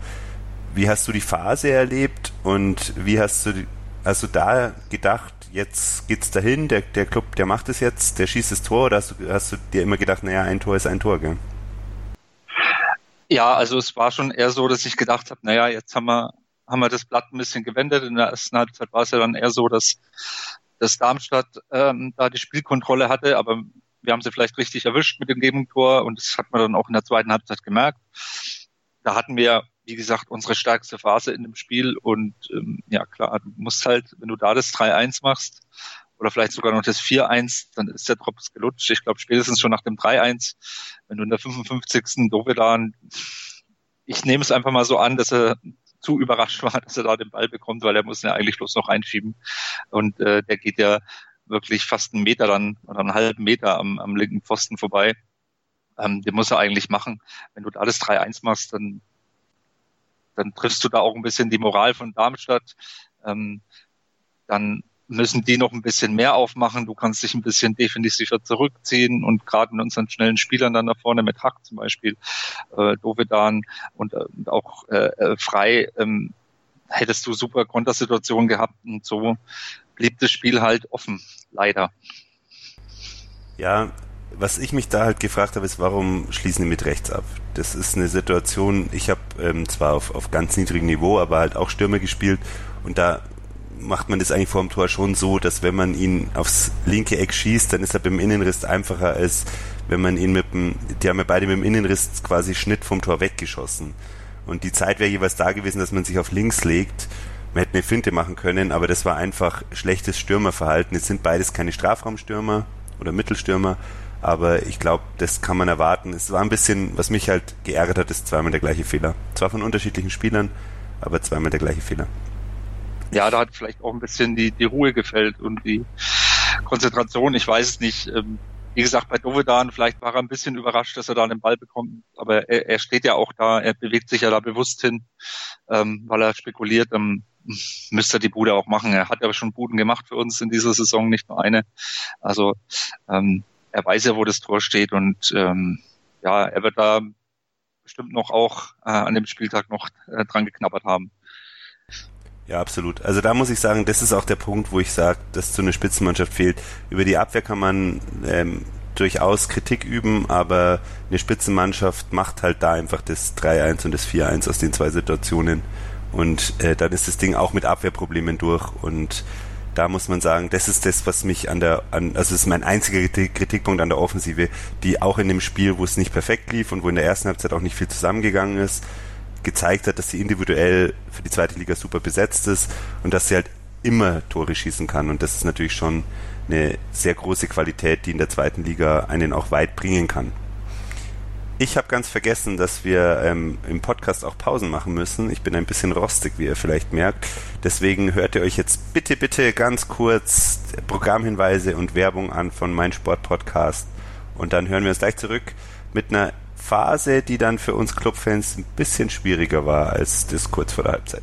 Wie hast du die Phase erlebt und wie hast du, hast du da gedacht, jetzt geht's dahin, der, der Club, der macht es jetzt, der schießt das Tor oder hast du, hast du dir immer gedacht, naja, ein Tor ist ein Tor, gell? Ja, also es war schon eher so, dass ich gedacht habe, naja, jetzt haben wir, haben wir das Blatt ein bisschen gewendet. In der ersten Halbzeit war es ja dann eher so, dass dass Darmstadt ähm, da die Spielkontrolle hatte, aber wir haben sie vielleicht richtig erwischt mit dem Gegentor und das hat man dann auch in der zweiten Halbzeit gemerkt. Da hatten wir, wie gesagt, unsere stärkste Phase in dem Spiel und ähm, ja klar, du musst halt, wenn du da das 3-1 machst oder vielleicht sogar noch das 4-1, dann ist der Drops gelutscht. Ich glaube spätestens schon nach dem 3-1, wenn du in der 55. Dovedan, ich nehme es einfach mal so an, dass er zu überrascht war, dass er da den Ball bekommt, weil er muss ihn ja eigentlich bloß noch einschieben. Und äh, der geht ja wirklich fast einen Meter dann oder einen halben Meter am, am linken Pfosten vorbei. Ähm, den muss er eigentlich machen. Wenn du da das 3-1 machst, dann, dann triffst du da auch ein bisschen die Moral von Darmstadt. Ähm, dann müssen die noch ein bisschen mehr aufmachen. Du kannst dich ein bisschen defensiver zurückziehen und gerade mit unseren schnellen Spielern dann da vorne mit Hack zum Beispiel, äh, Dovedan und, äh, und auch äh, äh, Frei, ähm, hättest du super Kontersituationen gehabt und so blieb das Spiel halt offen, leider. Ja, was ich mich da halt gefragt habe, ist, warum schließen die mit rechts ab? Das ist eine Situation, ich habe ähm, zwar auf, auf ganz niedrigem Niveau, aber halt auch Stürme gespielt und da macht man das eigentlich vor dem Tor schon so, dass wenn man ihn aufs linke Eck schießt, dann ist er beim Innenriss einfacher als wenn man ihn mit dem, die haben ja beide mit dem Innenriss quasi Schnitt vom Tor weggeschossen. Und die Zeit wäre jeweils da gewesen, dass man sich auf links legt. Man hätte eine Finte machen können, aber das war einfach schlechtes Stürmerverhalten. Es sind beides keine Strafraumstürmer oder Mittelstürmer, aber ich glaube, das kann man erwarten. Es war ein bisschen, was mich halt geärgert hat, ist zweimal der gleiche Fehler. Zwar von unterschiedlichen Spielern, aber zweimal der gleiche Fehler ja, da hat vielleicht auch ein bisschen die, die Ruhe gefällt und die Konzentration. Ich weiß es nicht. Ähm, wie gesagt, bei Dovedan, vielleicht war er ein bisschen überrascht, dass er da den Ball bekommt, aber er, er steht ja auch da, er bewegt sich ja da bewusst hin, ähm, weil er spekuliert, ähm, müsste er die Bude auch machen. Er hat ja schon Buden gemacht für uns in dieser Saison, nicht nur eine. Also er weiß ja, wo das Tor steht und ähm, ja, er wird da bestimmt noch auch äh, an dem Spieltag noch äh, dran geknabbert haben. Ja, absolut. Also da muss ich sagen, das ist auch der Punkt, wo ich sage, dass so eine Spitzenmannschaft fehlt. Über die Abwehr kann man ähm, durchaus Kritik üben, aber eine Spitzenmannschaft macht halt da einfach das 3-1 und das 4-1 aus den zwei Situationen. Und äh, dann ist das Ding auch mit Abwehrproblemen durch. Und da muss man sagen, das ist das, was mich an der, an, also ist mein einziger Kritikpunkt an der Offensive, die auch in dem Spiel, wo es nicht perfekt lief und wo in der ersten Halbzeit auch nicht viel zusammengegangen ist, gezeigt hat, dass sie individuell für die zweite Liga super besetzt ist und dass sie halt immer Tore schießen kann. Und das ist natürlich schon eine sehr große Qualität, die in der zweiten Liga einen auch weit bringen kann. Ich habe ganz vergessen, dass wir ähm, im Podcast auch Pausen machen müssen. Ich bin ein bisschen rostig, wie ihr vielleicht merkt. Deswegen hört ihr euch jetzt bitte, bitte ganz kurz Programmhinweise und Werbung an von mein Sport Podcast. Und dann hören wir uns gleich zurück mit einer Phase, die dann für uns Clubfans ein bisschen schwieriger war als das kurz vor der Halbzeit.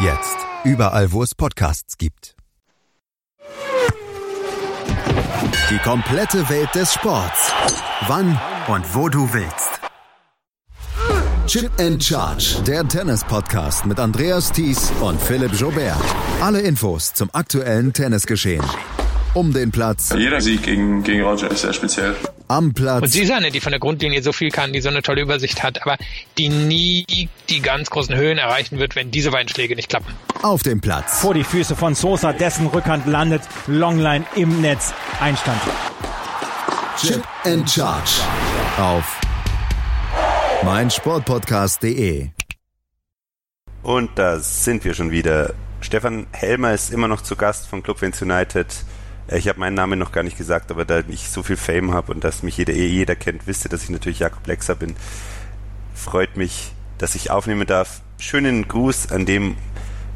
Jetzt. Überall, wo es Podcasts gibt. Die komplette Welt des Sports. Wann und wo du willst. Chip and Charge. Der Tennis-Podcast mit Andreas Thies und Philipp Jobert. Alle Infos zum aktuellen Tennisgeschehen um den Platz. Jeder Sieg gegen, gegen Roger ist sehr speziell. Am Platz. Und sie ist eine, die von der Grundlinie so viel kann, die so eine tolle Übersicht hat, aber die nie die ganz großen Höhen erreichen wird, wenn diese beiden Schläge nicht klappen. Auf dem Platz. Vor die Füße von Sosa, dessen Rückhand landet, Longline im Netz, Einstand. Chip and Charge. Auf meinsportpodcast.de. Und da sind wir schon wieder. Stefan Helmer ist immer noch zu Gast von Club Vince United. Ich habe meinen Namen noch gar nicht gesagt, aber da ich so viel Fame habe und dass mich jeder, eh jeder kennt, wisst ihr, dass ich natürlich Jakob Lexer bin. Freut mich, dass ich aufnehmen darf. Schönen Gruß an dem,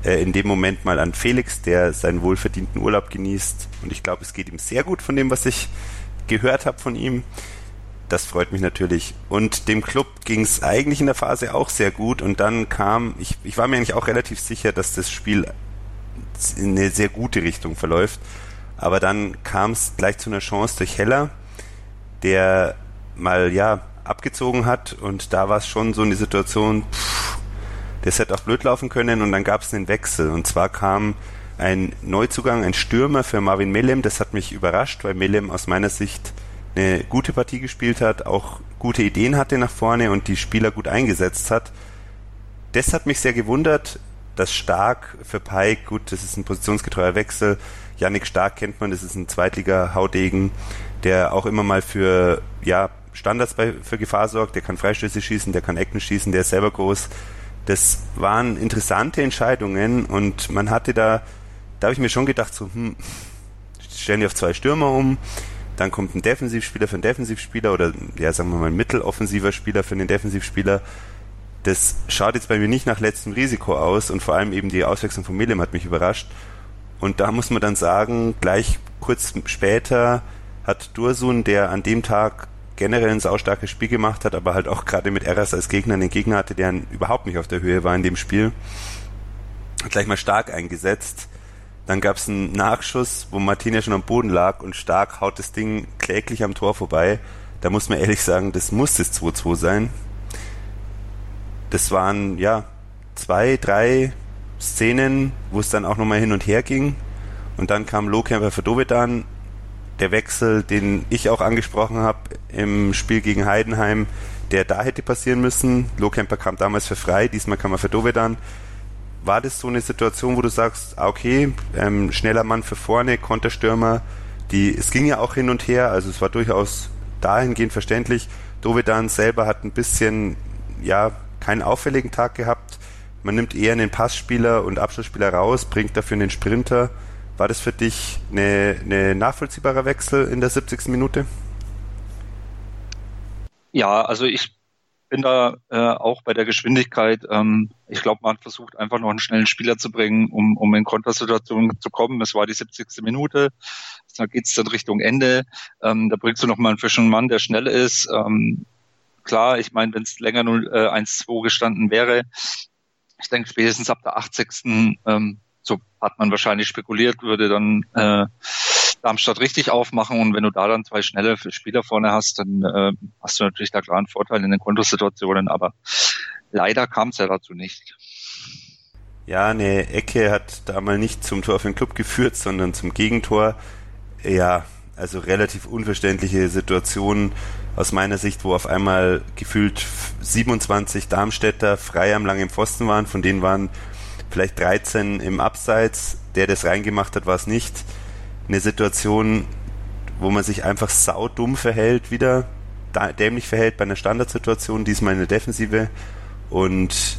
äh, in dem Moment mal an Felix, der seinen wohlverdienten Urlaub genießt. Und ich glaube, es geht ihm sehr gut von dem, was ich gehört habe von ihm. Das freut mich natürlich. Und dem Club ging es eigentlich in der Phase auch sehr gut. Und dann kam, ich, ich war mir eigentlich auch relativ sicher, dass das Spiel in eine sehr gute Richtung verläuft. Aber dann kam es gleich zu einer Chance durch Heller, der mal ja abgezogen hat. Und da war es schon so eine Situation, pff, das hätte auch blöd laufen können. Und dann gab es einen Wechsel. Und zwar kam ein Neuzugang, ein Stürmer für Marvin Melem, das hat mich überrascht, weil Melem aus meiner Sicht eine gute Partie gespielt hat, auch gute Ideen hatte nach vorne und die Spieler gut eingesetzt hat. Das hat mich sehr gewundert, dass Stark für Pike, gut, das ist ein positionsgetreuer Wechsel, Yannick Stark kennt man, das ist ein Zweitliga-Haudegen, der auch immer mal für ja, Standards bei, für Gefahr sorgt, der kann Freistöße schießen, der kann Ecken schießen, der ist selber groß. Das waren interessante Entscheidungen und man hatte da, da habe ich mir schon gedacht, so, hm, stellen die auf zwei Stürmer um, dann kommt ein Defensivspieler für einen Defensivspieler oder ja, sagen wir mal ein mitteloffensiver Spieler für einen Defensivspieler. Das schaut jetzt bei mir nicht nach letztem Risiko aus und vor allem eben die Auswechslung von Melem hat mich überrascht. Und da muss man dann sagen, gleich kurz später hat Dursun, der an dem Tag generell ein saustarkes Spiel gemacht hat, aber halt auch gerade mit Eras als Gegner einen Gegner hatte, der überhaupt nicht auf der Höhe war in dem Spiel, gleich mal stark eingesetzt. Dann gab es einen Nachschuss, wo Martina schon am Boden lag und stark haut das Ding kläglich am Tor vorbei. Da muss man ehrlich sagen, das muss das 2-2 sein. Das waren, ja, zwei, drei Szenen, wo es dann auch nochmal hin und her ging. Und dann kam Lohkämper für Dovedan. Der Wechsel, den ich auch angesprochen habe im Spiel gegen Heidenheim, der da hätte passieren müssen. Lohkämper kam damals für frei, diesmal kam er für Dovedan. War das so eine Situation, wo du sagst, ah, okay, ähm, schneller Mann für vorne, Konterstürmer, die, es ging ja auch hin und her, also es war durchaus dahingehend verständlich. Dovedan selber hat ein bisschen, ja, keinen auffälligen Tag gehabt man nimmt eher einen Passspieler und Abschlussspieler raus, bringt dafür einen Sprinter. War das für dich eine, eine nachvollziehbarer Wechsel in der 70. Minute? Ja, also ich bin da äh, auch bei der Geschwindigkeit. Ähm, ich glaube, man versucht, einfach noch einen schnellen Spieler zu bringen, um, um in Kontersituationen zu kommen. Es war die 70. Minute. Da geht's dann Richtung Ende. Ähm, da bringst du noch mal einen frischen Mann, der schnell ist. Ähm, klar, ich meine, wenn es länger 0, äh, 1-2 gestanden wäre, ich denke, spätestens ab der 80. Ähm, so hat man wahrscheinlich spekuliert, würde dann äh, Darmstadt richtig aufmachen und wenn du da dann zwei schnelle Spieler vorne hast, dann äh, hast du natürlich da klar einen Vorteil in den Kontosituationen, aber leider kam es ja dazu nicht. Ja, eine Ecke hat da mal nicht zum Tor für den Club geführt, sondern zum Gegentor. Ja, also relativ unverständliche Situation aus meiner Sicht, wo auf einmal gefühlt 27 Darmstädter frei am langen Pfosten waren, von denen waren vielleicht 13 im Abseits. Der, es reingemacht hat, war es nicht. Eine Situation, wo man sich einfach saudumm verhält wieder, dämlich verhält bei einer Standardsituation, diesmal in der Defensive. Und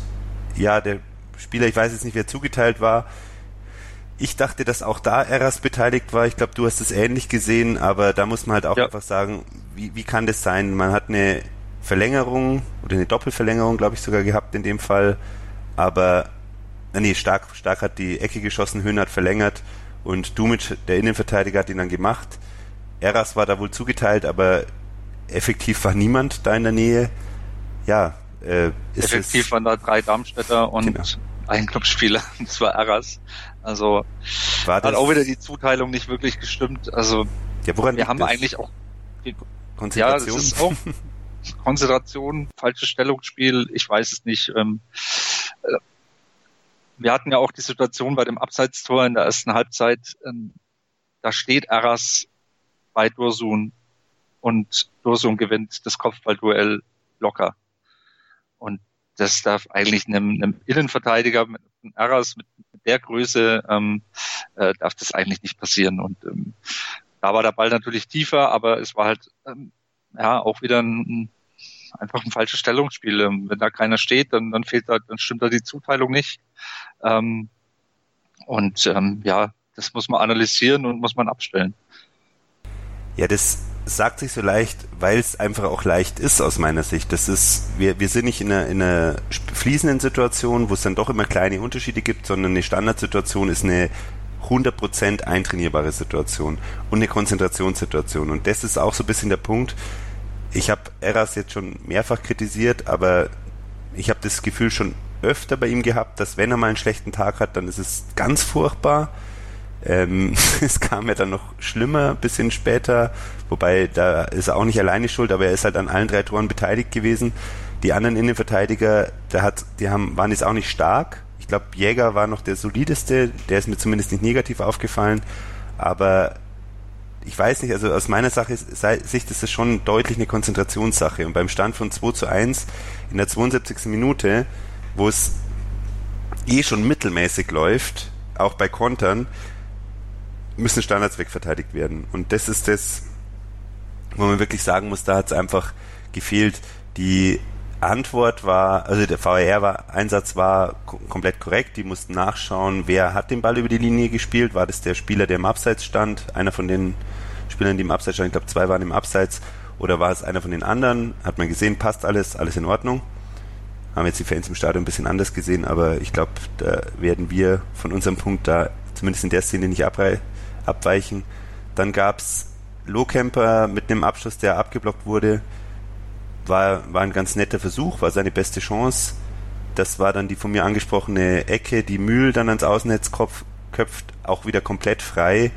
ja, der Spieler, ich weiß jetzt nicht, wer zugeteilt war. Ich dachte, dass auch da Eras beteiligt war. Ich glaube, du hast es ähnlich gesehen, aber da muss man halt auch ja. einfach sagen, wie, wie kann das sein? Man hat eine Verlängerung oder eine Doppelverlängerung, glaube ich, sogar gehabt in dem Fall. Aber, äh, nee, Stark, Stark hat die Ecke geschossen, Höhn hat verlängert und Dumic, der Innenverteidiger, hat ihn dann gemacht. Eras war da wohl zugeteilt, aber effektiv war niemand da in der Nähe. Ja, äh, effektiv waren da drei Darmstädter und genau. ein Clubspieler, und zwar Eras. Also war hat auch wieder die Zuteilung nicht wirklich gestimmt. Also ja, woran wir haben das? eigentlich auch die, Konzentration. Ja, das ist auch Konzentration, falsches Stellungsspiel, ich weiß es nicht. Ähm, äh, wir hatten ja auch die Situation bei dem Abseitstor in der ersten Halbzeit, ähm, da steht Arras bei Dursun und Dursun gewinnt das Kopfballduell locker. Und das darf eigentlich einem, einem Innenverteidiger mit einem Arras mit der Größe ähm, äh, darf das eigentlich nicht passieren. Und ähm, da war der Ball natürlich tiefer, aber es war halt ähm, ja auch wieder ein, einfach ein falsches Stellungsspiel. Ähm, wenn da keiner steht, dann, dann fehlt da, dann stimmt da die Zuteilung nicht. Ähm, und ähm, ja, das muss man analysieren und muss man abstellen. Ja, das sagt sich so leicht, weil es einfach auch leicht ist aus meiner Sicht. Das ist, wir, wir sind nicht in einer, in einer fließenden Situation, wo es dann doch immer kleine Unterschiede gibt, sondern eine Standardsituation ist eine 100% eintrainierbare Situation und eine Konzentrationssituation. Und das ist auch so ein bisschen der Punkt. Ich habe Eras jetzt schon mehrfach kritisiert, aber ich habe das Gefühl schon öfter bei ihm gehabt, dass wenn er mal einen schlechten Tag hat, dann ist es ganz furchtbar. Ähm, es kam ja dann noch schlimmer, bisschen später, wobei da ist er auch nicht alleine schuld, aber er ist halt an allen drei Toren beteiligt gewesen. Die anderen Innenverteidiger, der hat, die haben, waren jetzt auch nicht stark, ich glaube, Jäger war noch der solideste, der ist mir zumindest nicht negativ aufgefallen, aber ich weiß nicht, also aus meiner Sache, Sicht ist es schon deutlich eine Konzentrationssache. Und beim Stand von 2 zu 1 in der 72. Minute, wo es eh schon mittelmäßig läuft, auch bei Kontern, müssen Standards wegverteidigt werden. Und das ist das, wo man wirklich sagen muss, da hat es einfach gefehlt. Die Antwort war, also der VAR-Einsatz war komplett korrekt. Die mussten nachschauen, wer hat den Ball über die Linie gespielt. War das der Spieler, der im Abseits stand? Einer von den Spielern, die im Abseits standen. Ich glaube, zwei waren im Abseits. Oder war es einer von den anderen? Hat man gesehen, passt alles, alles in Ordnung. Haben jetzt die Fans im Stadion ein bisschen anders gesehen, aber ich glaube, da werden wir von unserem Punkt da zumindest in der Szene nicht abweichen. Dann gab's Lohkemper mit einem Abschluss, der abgeblockt wurde war, war ein ganz netter Versuch, war seine beste Chance. Das war dann die von mir angesprochene Ecke, die Mühl dann ans Außennetz köpft, auch wieder komplett frei.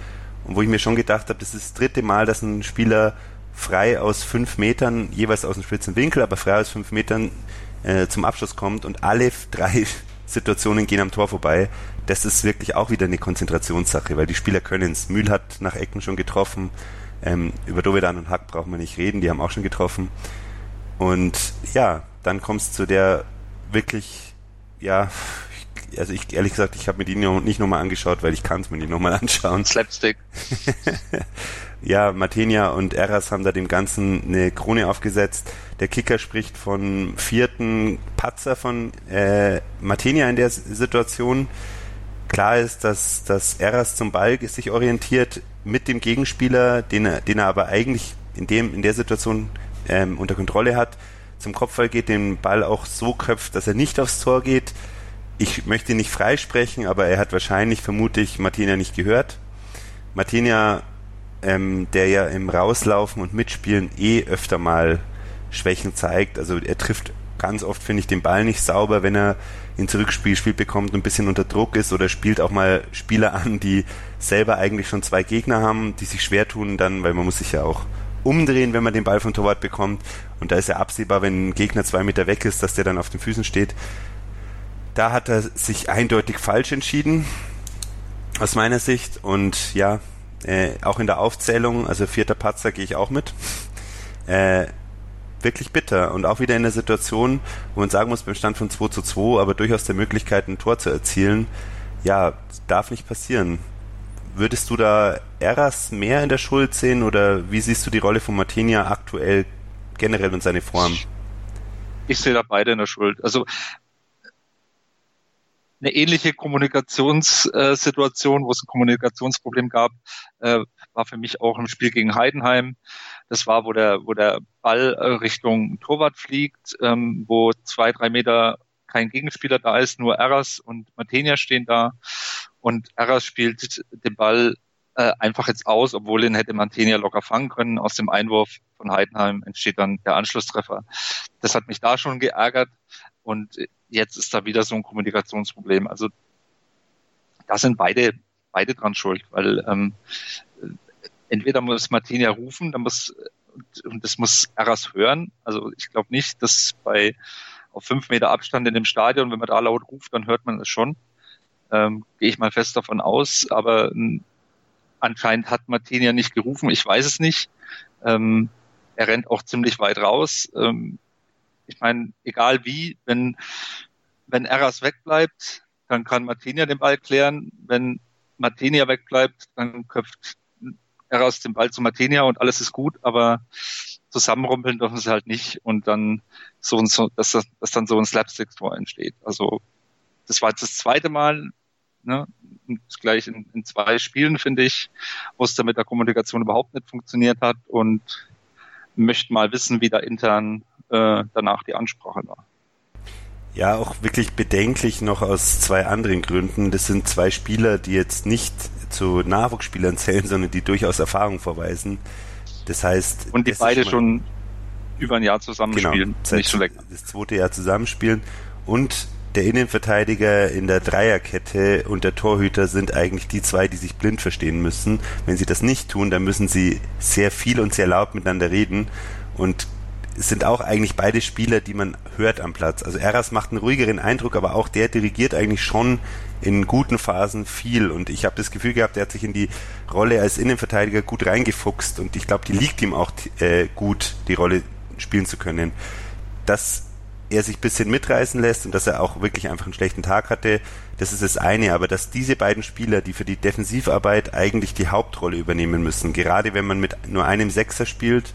Und wo ich mir schon gedacht habe, das ist das dritte Mal, dass ein Spieler frei aus fünf Metern, jeweils aus dem spitzen Winkel, aber frei aus fünf Metern äh, zum Abschluss kommt und alle drei Situationen gehen am Tor vorbei. Das ist wirklich auch wieder eine Konzentrationssache, weil die Spieler können es. Mühl hat nach Ecken schon getroffen. Ähm, über Dovedan und Hack brauchen wir nicht reden, die haben auch schon getroffen. Und ja, dann kommst zu der wirklich, ja, also ich ehrlich gesagt, ich habe mir die noch, nicht nochmal angeschaut, weil ich kann es mir nicht nochmal anschauen. Slapstick. ja, Matenia und Eras haben da dem Ganzen eine Krone aufgesetzt. Der Kicker spricht von vierten Patzer von äh, Matenia in der Situation. Klar ist, dass, dass Eras zum Ball sich orientiert mit dem Gegenspieler, den er, den er aber eigentlich in dem in der Situation ähm, unter Kontrolle hat, zum Kopfball geht, den Ball auch so köpft, dass er nicht aufs Tor geht. Ich möchte nicht freisprechen, aber er hat wahrscheinlich, vermute ich, Martina nicht gehört. Martina, ähm, der ja im Rauslaufen und Mitspielen eh öfter mal Schwächen zeigt, also er trifft ganz oft, finde ich, den Ball nicht sauber, wenn er ihn Zurückspiel spielt bekommt und ein bisschen unter Druck ist oder spielt auch mal Spieler an, die selber eigentlich schon zwei Gegner haben, die sich schwer tun dann, weil man muss sich ja auch umdrehen, wenn man den Ball vom Torwart bekommt. Und da ist ja absehbar, wenn ein Gegner zwei Meter weg ist, dass der dann auf den Füßen steht. Da hat er sich eindeutig falsch entschieden, aus meiner Sicht. Und ja, äh, auch in der Aufzählung, also vierter Patzer gehe ich auch mit. Äh, wirklich bitter und auch wieder in der Situation, wo man sagen muss, beim Stand von 2 zu 2, aber durchaus der Möglichkeit, ein Tor zu erzielen, ja, darf nicht passieren würdest du da Eras mehr in der Schuld sehen oder wie siehst du die Rolle von Martinia aktuell generell und seine Form? Ich sehe da beide in der Schuld. Also eine ähnliche Kommunikationssituation, wo es ein Kommunikationsproblem gab, äh, war für mich auch im Spiel gegen Heidenheim. Das war, wo der, wo der Ball äh, Richtung Torwart fliegt, ähm, wo zwei, drei Meter kein Gegenspieler da ist, nur Eras und Matenia stehen da. Und Eras spielt den Ball äh, einfach jetzt aus, obwohl ihn hätte Matenia locker fangen können. Aus dem Einwurf von Heidenheim entsteht dann der Anschlusstreffer. Das hat mich da schon geärgert. Und jetzt ist da wieder so ein Kommunikationsproblem. Also da sind beide, beide dran schuld, weil ähm, entweder muss Martinia rufen, dann muss und das muss Eras hören. Also ich glaube nicht, dass bei auf fünf Meter Abstand in dem Stadion, wenn man da laut ruft, dann hört man es schon. Ähm, Gehe ich mal fest davon aus. Aber ähm, anscheinend hat Martinia nicht gerufen. Ich weiß es nicht. Ähm, er rennt auch ziemlich weit raus. Ähm, ich meine, egal wie, wenn, wenn Eras wegbleibt, dann kann Martinia den Ball klären. Wenn Martinia wegbleibt, dann köpft Eras den Ball zu Martinia und alles ist gut, aber zusammenrumpeln dürfen sie halt nicht und dann so, und so dass, dass dann so ein Slapstick-Tor entsteht. Also das war jetzt das zweite Mal, ne, gleich in, in zwei Spielen, finde ich, wo es da mit der Kommunikation überhaupt nicht funktioniert hat und möchte mal wissen, wie da intern äh, danach die Ansprache war. Ja, auch wirklich bedenklich noch aus zwei anderen Gründen. Das sind zwei Spieler, die jetzt nicht zu Nachwuchsspielern zählen, sondern die durchaus Erfahrung vorweisen. Das heißt. Und die beide schon über ein Jahr zusammenspielen, genau, nicht so länger. Das zweite Jahr zusammenspielen und der Innenverteidiger in der Dreierkette und der Torhüter sind eigentlich die zwei, die sich blind verstehen müssen. Wenn sie das nicht tun, dann müssen sie sehr viel und sehr laut miteinander reden und sind auch eigentlich beide Spieler, die man hört am Platz. Also Eras macht einen ruhigeren Eindruck, aber auch der dirigiert eigentlich schon in guten Phasen viel. Und ich habe das Gefühl gehabt, er hat sich in die Rolle als Innenverteidiger gut reingefuchst und ich glaube, die liegt ihm auch äh, gut, die Rolle spielen zu können. Dass er sich bisschen mitreißen lässt und dass er auch wirklich einfach einen schlechten Tag hatte, das ist das eine. Aber dass diese beiden Spieler, die für die Defensivarbeit eigentlich die Hauptrolle übernehmen müssen, gerade wenn man mit nur einem Sechser spielt,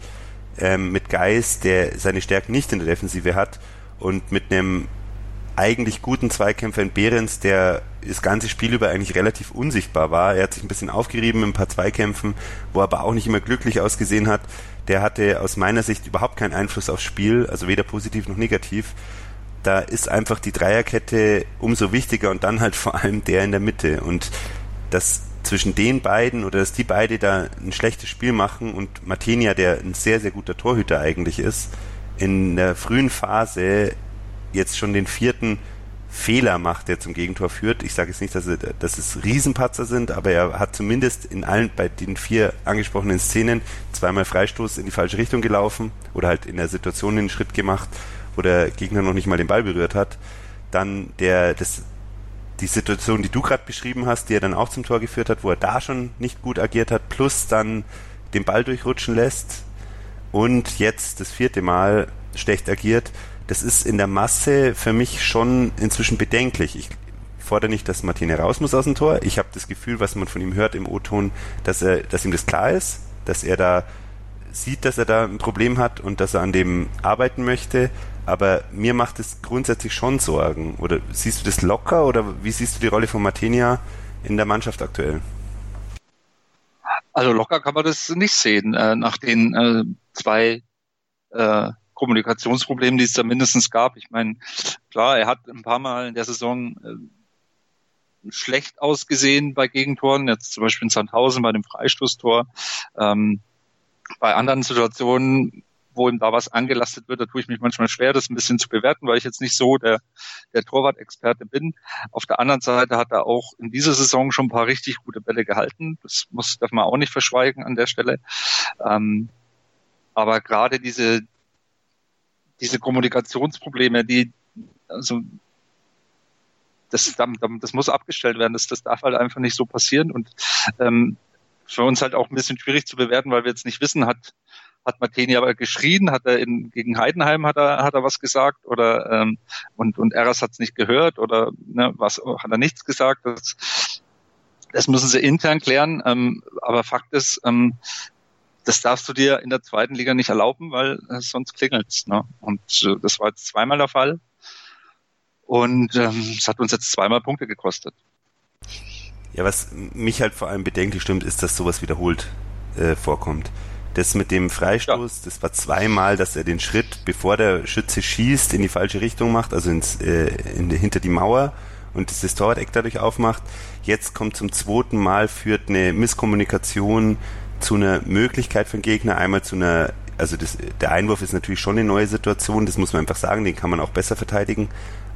ähm, mit Geist, der seine Stärken nicht in der Defensive hat und mit einem eigentlich guten Zweikämpfer in Behrens, der das ganze Spiel über eigentlich relativ unsichtbar war. Er hat sich ein bisschen aufgerieben in ein paar Zweikämpfen, wo er aber auch nicht immer glücklich ausgesehen hat. Der hatte aus meiner Sicht überhaupt keinen Einfluss aufs Spiel, also weder positiv noch negativ. Da ist einfach die Dreierkette umso wichtiger und dann halt vor allem der in der Mitte. Und das zwischen den beiden oder dass die beide da ein schlechtes Spiel machen und Martinia, der ein sehr, sehr guter Torhüter eigentlich ist, in der frühen Phase jetzt schon den vierten Fehler macht, der zum Gegentor führt. Ich sage jetzt nicht, dass, er, dass es Riesenpatzer sind, aber er hat zumindest in allen bei den vier angesprochenen Szenen zweimal Freistoß in die falsche Richtung gelaufen oder halt in der Situation einen Schritt gemacht, wo der Gegner noch nicht mal den Ball berührt hat. Dann der das die Situation, die du gerade beschrieben hast, die er dann auch zum Tor geführt hat, wo er da schon nicht gut agiert hat, plus dann den Ball durchrutschen lässt und jetzt das vierte Mal schlecht agiert, das ist in der Masse für mich schon inzwischen bedenklich. Ich fordere nicht, dass Martine raus muss aus dem Tor. Ich habe das Gefühl, was man von ihm hört im O-Ton, dass dass ihm das klar ist, dass er da sieht, dass er da ein Problem hat und dass er an dem arbeiten möchte. Aber mir macht es grundsätzlich schon Sorgen. Oder siehst du das locker oder wie siehst du die Rolle von Martinia in der Mannschaft aktuell? Also locker kann man das nicht sehen. Äh, nach den äh, zwei äh, Kommunikationsproblemen, die es da mindestens gab. Ich meine, klar, er hat ein paar Mal in der Saison schlecht ausgesehen bei Gegentoren, jetzt zum Beispiel in Sandhausen bei dem Freistoßtor. Ähm, bei anderen Situationen wo ihm da was angelastet wird, da tue ich mich manchmal schwer, das ein bisschen zu bewerten, weil ich jetzt nicht so der, der Torwart-Experte bin. Auf der anderen Seite hat er auch in dieser Saison schon ein paar richtig gute Bälle gehalten. Das muss, darf man auch nicht verschweigen an der Stelle. Ähm, aber gerade diese, diese Kommunikationsprobleme, die, also, das, das muss abgestellt werden. Das, das darf halt einfach nicht so passieren und ähm, für uns halt auch ein bisschen schwierig zu bewerten, weil wir jetzt nicht wissen, hat hat Martini aber geschrien, hat er in, gegen Heidenheim hat er, hat er was gesagt oder ähm, und, und Eras hat es nicht gehört oder ne, was hat er nichts gesagt. Das, das müssen sie intern klären. Ähm, aber Fakt ist, ähm, das darfst du dir in der zweiten Liga nicht erlauben, weil äh, sonst klingelt's. Ne? Und äh, das war jetzt zweimal der Fall. Und ähm, es hat uns jetzt zweimal Punkte gekostet. Ja, was mich halt vor allem bedenklich stimmt, ist, dass sowas wiederholt äh, vorkommt. Das mit dem Freistoß, ja. das war zweimal, dass er den Schritt, bevor der Schütze schießt, in die falsche Richtung macht, also ins, äh, in, hinter die Mauer und das Torwart-Eck dadurch aufmacht. Jetzt kommt zum zweiten Mal, führt eine Misskommunikation zu einer Möglichkeit den Gegner, einmal zu einer, also das, der Einwurf ist natürlich schon eine neue Situation, das muss man einfach sagen, den kann man auch besser verteidigen,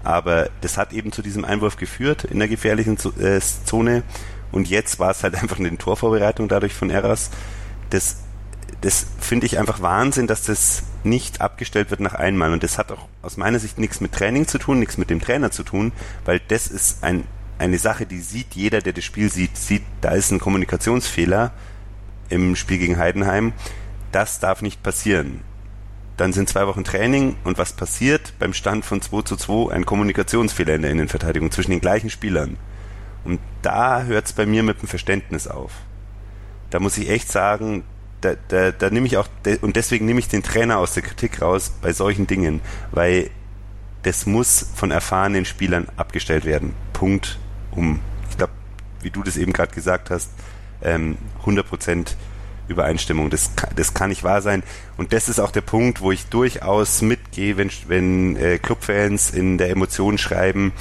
aber das hat eben zu diesem Einwurf geführt in der gefährlichen äh, Zone und jetzt war es halt einfach eine Torvorbereitung dadurch von Eras. Das das finde ich einfach Wahnsinn, dass das nicht abgestellt wird nach einmal. Und das hat auch aus meiner Sicht nichts mit Training zu tun, nichts mit dem Trainer zu tun, weil das ist ein, eine Sache, die sieht jeder, der das Spiel sieht, sieht, da ist ein Kommunikationsfehler im Spiel gegen Heidenheim. Das darf nicht passieren. Dann sind zwei Wochen Training und was passiert? Beim Stand von 2 zu 2 ein Kommunikationsfehler in der Innenverteidigung zwischen den gleichen Spielern. Und da hört es bei mir mit dem Verständnis auf. Da muss ich echt sagen, da, da, da nehme ich auch, und deswegen nehme ich den Trainer aus der Kritik raus bei solchen Dingen, weil das muss von erfahrenen Spielern abgestellt werden. Punkt um. Ich glaube, wie du das eben gerade gesagt hast, ähm, 100% Übereinstimmung. Das, das kann nicht wahr sein. Und das ist auch der Punkt, wo ich durchaus mitgehe, wenn, wenn äh, Clubfans in der Emotion schreiben,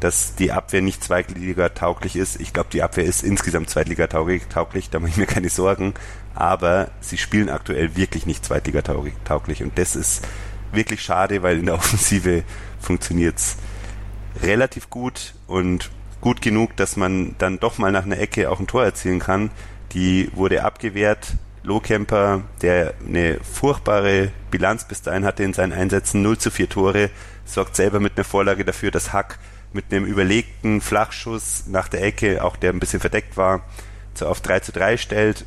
dass die Abwehr nicht Zweitliga-tauglich ist. Ich glaube, die Abwehr ist insgesamt Zweitliga-tauglich, da mache ich mir keine Sorgen. Aber sie spielen aktuell wirklich nicht Zweitliga-tauglich. Und das ist wirklich schade, weil in der Offensive funktioniert es relativ gut und gut genug, dass man dann doch mal nach einer Ecke auch ein Tor erzielen kann. Die wurde abgewehrt. Lohkemper, der eine furchtbare Bilanz bis dahin hatte in seinen Einsätzen, 0 zu 4 Tore, sorgt selber mit einer Vorlage dafür, dass Hack mit einem überlegten Flachschuss nach der Ecke, auch der ein bisschen verdeckt war, auf 3 zu 3 stellt.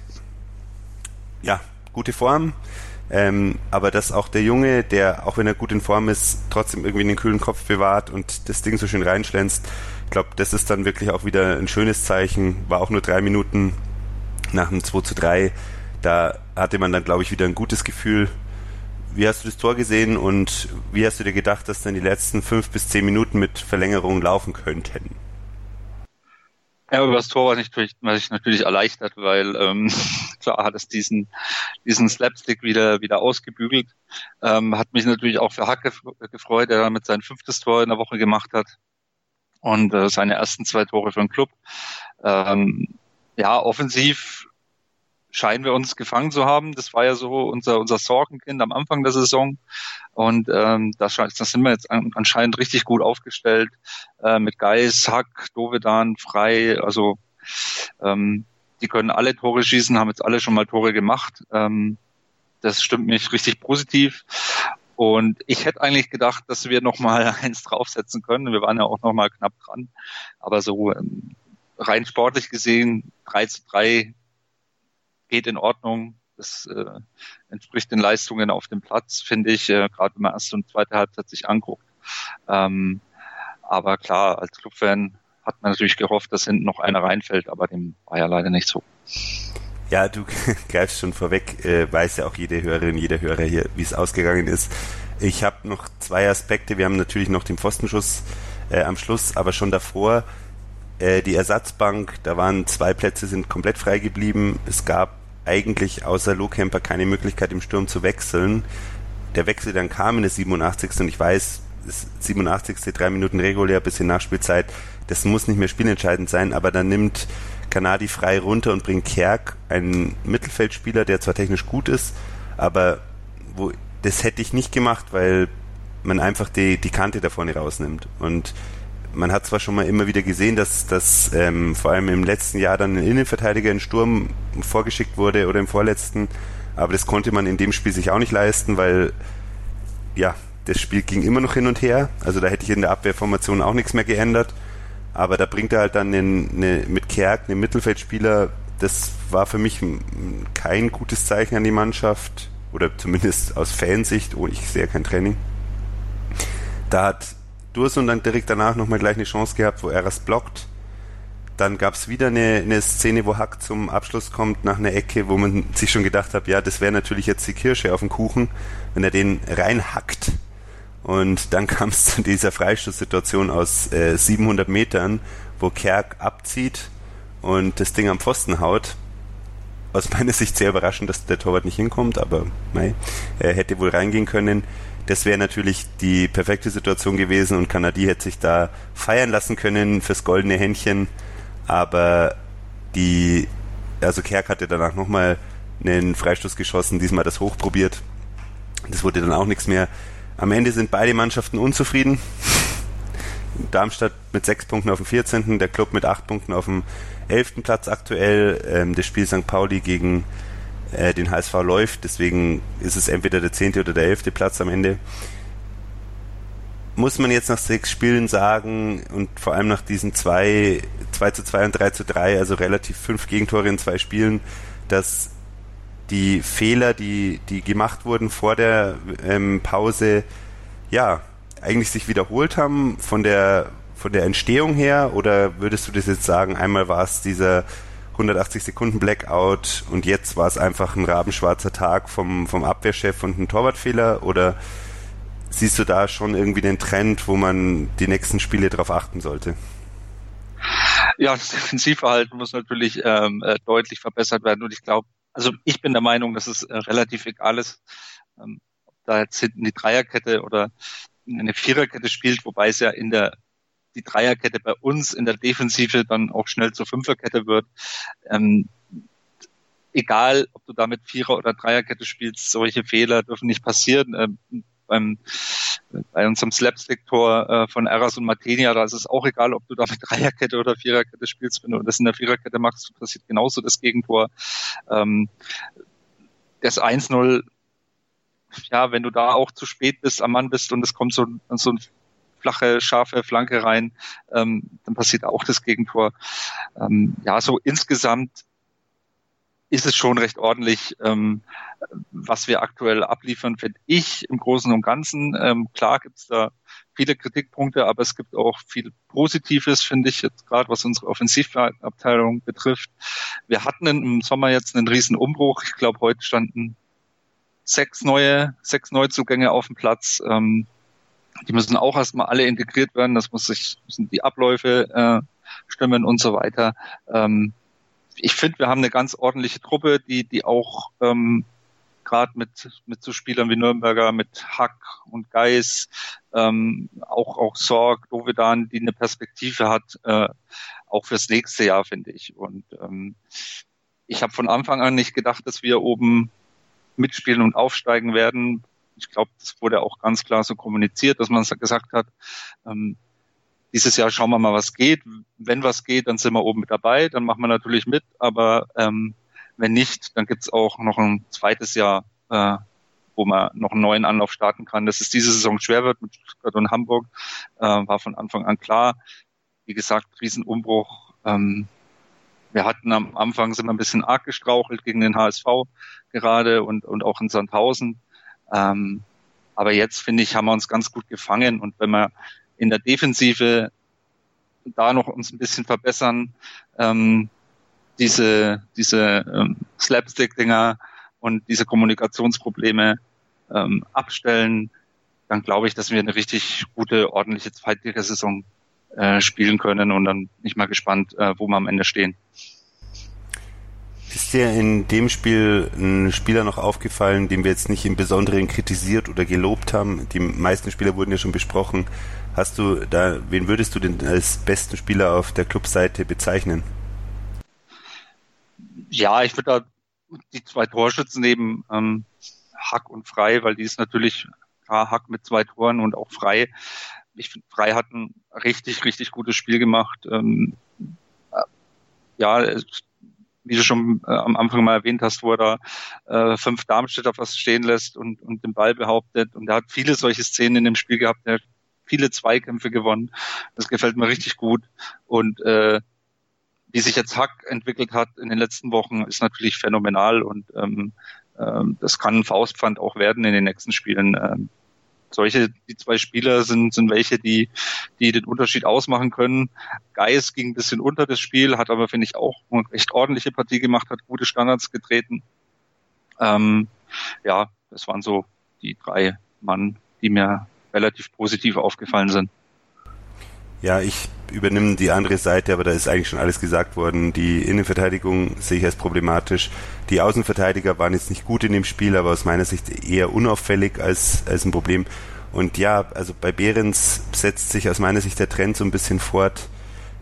Ja, gute Form. Ähm, aber dass auch der Junge, der, auch wenn er gut in Form ist, trotzdem irgendwie den kühlen Kopf bewahrt und das Ding so schön reinschlänzt, ich glaube, das ist dann wirklich auch wieder ein schönes Zeichen. War auch nur drei Minuten nach dem 2 zu 3. Da hatte man dann, glaube ich, wieder ein gutes Gefühl, wie hast du das Tor gesehen und wie hast du dir gedacht, dass dann die letzten fünf bis zehn Minuten mit Verlängerung laufen könnten? Ja, über das Tor war ich, war ich natürlich erleichtert, weil ähm, klar hat es diesen, diesen Slapstick wieder, wieder ausgebügelt. Ähm, hat mich natürlich auch für Hack gefreut, der damit sein fünftes Tor in der Woche gemacht hat und äh, seine ersten zwei Tore für den Club. Ähm, ja, offensiv scheinen wir uns gefangen zu haben. Das war ja so unser, unser Sorgenkind am Anfang der Saison. Und ähm, da, sind wir jetzt anscheinend richtig gut aufgestellt. Äh, mit Geis, Hack, Dovedan, Frei. Also ähm, die können alle Tore schießen, haben jetzt alle schon mal Tore gemacht. Ähm, das stimmt mich richtig positiv. Und ich hätte eigentlich gedacht, dass wir noch mal eins draufsetzen können. Wir waren ja auch noch mal knapp dran. Aber so ähm, rein sportlich gesehen, 3 zu 3 geht in Ordnung. Das äh, entspricht den Leistungen auf dem Platz, finde ich, äh, gerade wenn man erste und zweite Halbzeit sich anguckt. Ähm, aber klar, als Clubfan hat man natürlich gehofft, dass hinten noch einer reinfällt, aber dem war ja leider nicht so. Ja, du greifst schon vorweg, äh, weiß ja auch jede Hörerin, jeder Hörer hier, wie es ausgegangen ist. Ich habe noch zwei Aspekte. Wir haben natürlich noch den Pfostenschuss äh, am Schluss, aber schon davor äh, die Ersatzbank, da waren zwei Plätze, sind komplett frei geblieben. Es gab eigentlich außer Lohkemper keine Möglichkeit im Sturm zu wechseln. Der Wechsel dann kam in der 87. und ich weiß, das 87. drei Minuten regulär bis in Nachspielzeit, das muss nicht mehr spielentscheidend sein, aber dann nimmt Kanadi frei runter und bringt Kerk, einen Mittelfeldspieler, der zwar technisch gut ist, aber wo das hätte ich nicht gemacht, weil man einfach die, die Kante da vorne rausnimmt. Und man hat zwar schon mal immer wieder gesehen, dass, dass ähm, vor allem im letzten Jahr dann ein Innenverteidiger in Sturm vorgeschickt wurde oder im vorletzten, aber das konnte man in dem Spiel sich auch nicht leisten, weil ja, das Spiel ging immer noch hin und her. Also da hätte ich in der Abwehrformation auch nichts mehr geändert. Aber da bringt er halt dann eine, eine, mit Kerk einen Mittelfeldspieler. Das war für mich kein gutes Zeichen an die Mannschaft. Oder zumindest aus Fansicht. Oh, ich sehe kein Training. Da hat Dursun dann direkt danach nochmal gleich eine Chance gehabt, wo er es blockt. dann gab es wieder eine, eine Szene, wo Hack zum Abschluss kommt nach einer Ecke, wo man sich schon gedacht hat, ja, das wäre natürlich jetzt die Kirsche auf dem Kuchen, wenn er den reinhackt. Und dann kam es zu dieser Freistoßsituation aus äh, 700 Metern, wo Kerk abzieht und das Ding am Pfosten haut. Aus meiner Sicht sehr überraschend, dass der Torwart nicht hinkommt, aber mei, er hätte wohl reingehen können. Das wäre natürlich die perfekte Situation gewesen und Kanadi hätte sich da feiern lassen können fürs goldene Händchen. Aber die, also Kerk hatte danach nochmal einen Freistoß geschossen, diesmal das hoch probiert. Das wurde dann auch nichts mehr. Am Ende sind beide Mannschaften unzufrieden. Darmstadt mit sechs Punkten auf dem 14., der Club mit acht Punkten auf dem 11. Platz aktuell. Ähm, das Spiel St. Pauli gegen äh, den HSV läuft, deswegen ist es entweder der 10. oder der 11. Platz am Ende. Muss man jetzt nach sechs Spielen sagen und vor allem nach diesen zwei, 2 zu 2 und 3 zu 3, also relativ fünf Gegentore in zwei Spielen, dass die Fehler, die, die gemacht wurden vor der ähm, Pause, ja, eigentlich sich wiederholt haben von der, von der Entstehung her? Oder würdest du das jetzt sagen, einmal war es dieser 180 Sekunden Blackout und jetzt war es einfach ein rabenschwarzer Tag vom, vom Abwehrchef und ein Torwartfehler? Oder siehst du da schon irgendwie den Trend, wo man die nächsten Spiele darauf achten sollte? Ja, das Defensivverhalten muss natürlich ähm, äh, deutlich verbessert werden und ich glaube, also ich bin der Meinung, dass es äh, relativ egal ist, ähm, ob da jetzt hinten die Dreierkette oder eine Viererkette spielt, wobei es ja in der die Dreierkette bei uns in der Defensive dann auch schnell zur Fünferkette wird. Ähm, egal, ob du damit Vierer- oder Dreierkette spielst, solche Fehler dürfen nicht passieren. Ähm, beim, bei unserem Slapstick-Tor äh, von Eras und Martenia, da ist es auch egal, ob du da mit Dreierkette oder Viererkette spielst. Wenn du das in der Viererkette machst, passiert genauso das Gegentor. Ähm, das 1-0, ja, wenn du da auch zu spät bist, am Mann bist und es kommt so, so ein flache, scharfe Flanke rein, ähm, dann passiert auch das Gegentor. Ähm, ja, so insgesamt ist es schon recht ordentlich, ähm, was wir aktuell abliefern, finde ich im Großen und Ganzen. Ähm, klar gibt es da viele Kritikpunkte, aber es gibt auch viel Positives, finde ich, jetzt gerade was unsere Offensivabteilung betrifft. Wir hatten im Sommer jetzt einen riesen Umbruch. Ich glaube, heute standen sechs neue, sechs Neuzugänge auf dem Platz. Ähm, die müssen auch erstmal alle integriert werden. Das muss sich, müssen die Abläufe äh, stimmen und so weiter. Ähm, ich finde, wir haben eine ganz ordentliche Truppe, die, die auch ähm, gerade mit, mit so Spielern wie Nürnberger, mit Hack und Geis, ähm, auch, auch Sorg, Dovedan, die eine Perspektive hat, äh, auch fürs nächste Jahr, finde ich. Und ähm, ich habe von Anfang an nicht gedacht, dass wir oben mitspielen und aufsteigen werden. Ich glaube, das wurde auch ganz klar so kommuniziert, dass man gesagt hat, ähm, dieses Jahr schauen wir mal, was geht. Wenn was geht, dann sind wir oben mit dabei, dann machen wir natürlich mit, aber ähm, wenn nicht, dann gibt's auch noch ein zweites Jahr, äh, wo man noch einen neuen Anlauf starten kann. Dass es diese Saison schwer wird mit Stuttgart und Hamburg, äh, war von Anfang an klar. Wie gesagt, Riesenumbruch. Ähm, wir hatten am Anfang sind wir ein bisschen arg gestrauchelt gegen den HSV gerade und, und auch in Sandhausen. Ähm, aber jetzt, finde ich, haben wir uns ganz gut gefangen. Und wenn wir in der Defensive da noch uns ein bisschen verbessern, ähm, diese, diese ähm, Slapstick-Dinger und diese Kommunikationsprobleme ähm, abstellen, dann glaube ich, dass wir eine richtig gute, ordentliche Zweitligasaison äh, spielen können und dann bin ich mal gespannt, äh, wo wir am Ende stehen. Ist dir in dem Spiel ein Spieler noch aufgefallen, den wir jetzt nicht im Besonderen kritisiert oder gelobt haben? Die meisten Spieler wurden ja schon besprochen. Hast du da, wen würdest du denn als besten Spieler auf der Clubseite bezeichnen? Ja, ich würde da die zwei Torschützen nehmen, ähm, Hack und Frei, weil die ist natürlich klar Hack mit zwei Toren und auch Frei. Ich finde, Frei hat ein richtig, richtig gutes Spiel gemacht. Ähm, äh, ja, wie du schon äh, am Anfang mal erwähnt hast, wo er da äh, fünf Darmstädter fast stehen lässt und, und den Ball behauptet. Und er hat viele solche Szenen in dem Spiel gehabt. Er hat viele Zweikämpfe gewonnen. Das gefällt mir richtig gut. Und äh, wie sich jetzt Hack entwickelt hat in den letzten Wochen, ist natürlich phänomenal und ähm, ähm, das kann ein Faustpfand auch werden in den nächsten Spielen. Ähm, solche, die zwei Spieler sind, sind welche, die, die den Unterschied ausmachen können. Geis ging ein bisschen unter das Spiel, hat aber, finde ich, auch eine recht ordentliche Partie gemacht, hat gute Standards getreten. Ähm, ja, das waren so die drei Mann, die mir relativ positiv aufgefallen sind. Ja, ich übernehme die andere Seite, aber da ist eigentlich schon alles gesagt worden. Die Innenverteidigung sehe ich als problematisch. Die Außenverteidiger waren jetzt nicht gut in dem Spiel, aber aus meiner Sicht eher unauffällig als, als ein Problem. Und ja, also bei Behrens setzt sich aus meiner Sicht der Trend so ein bisschen fort.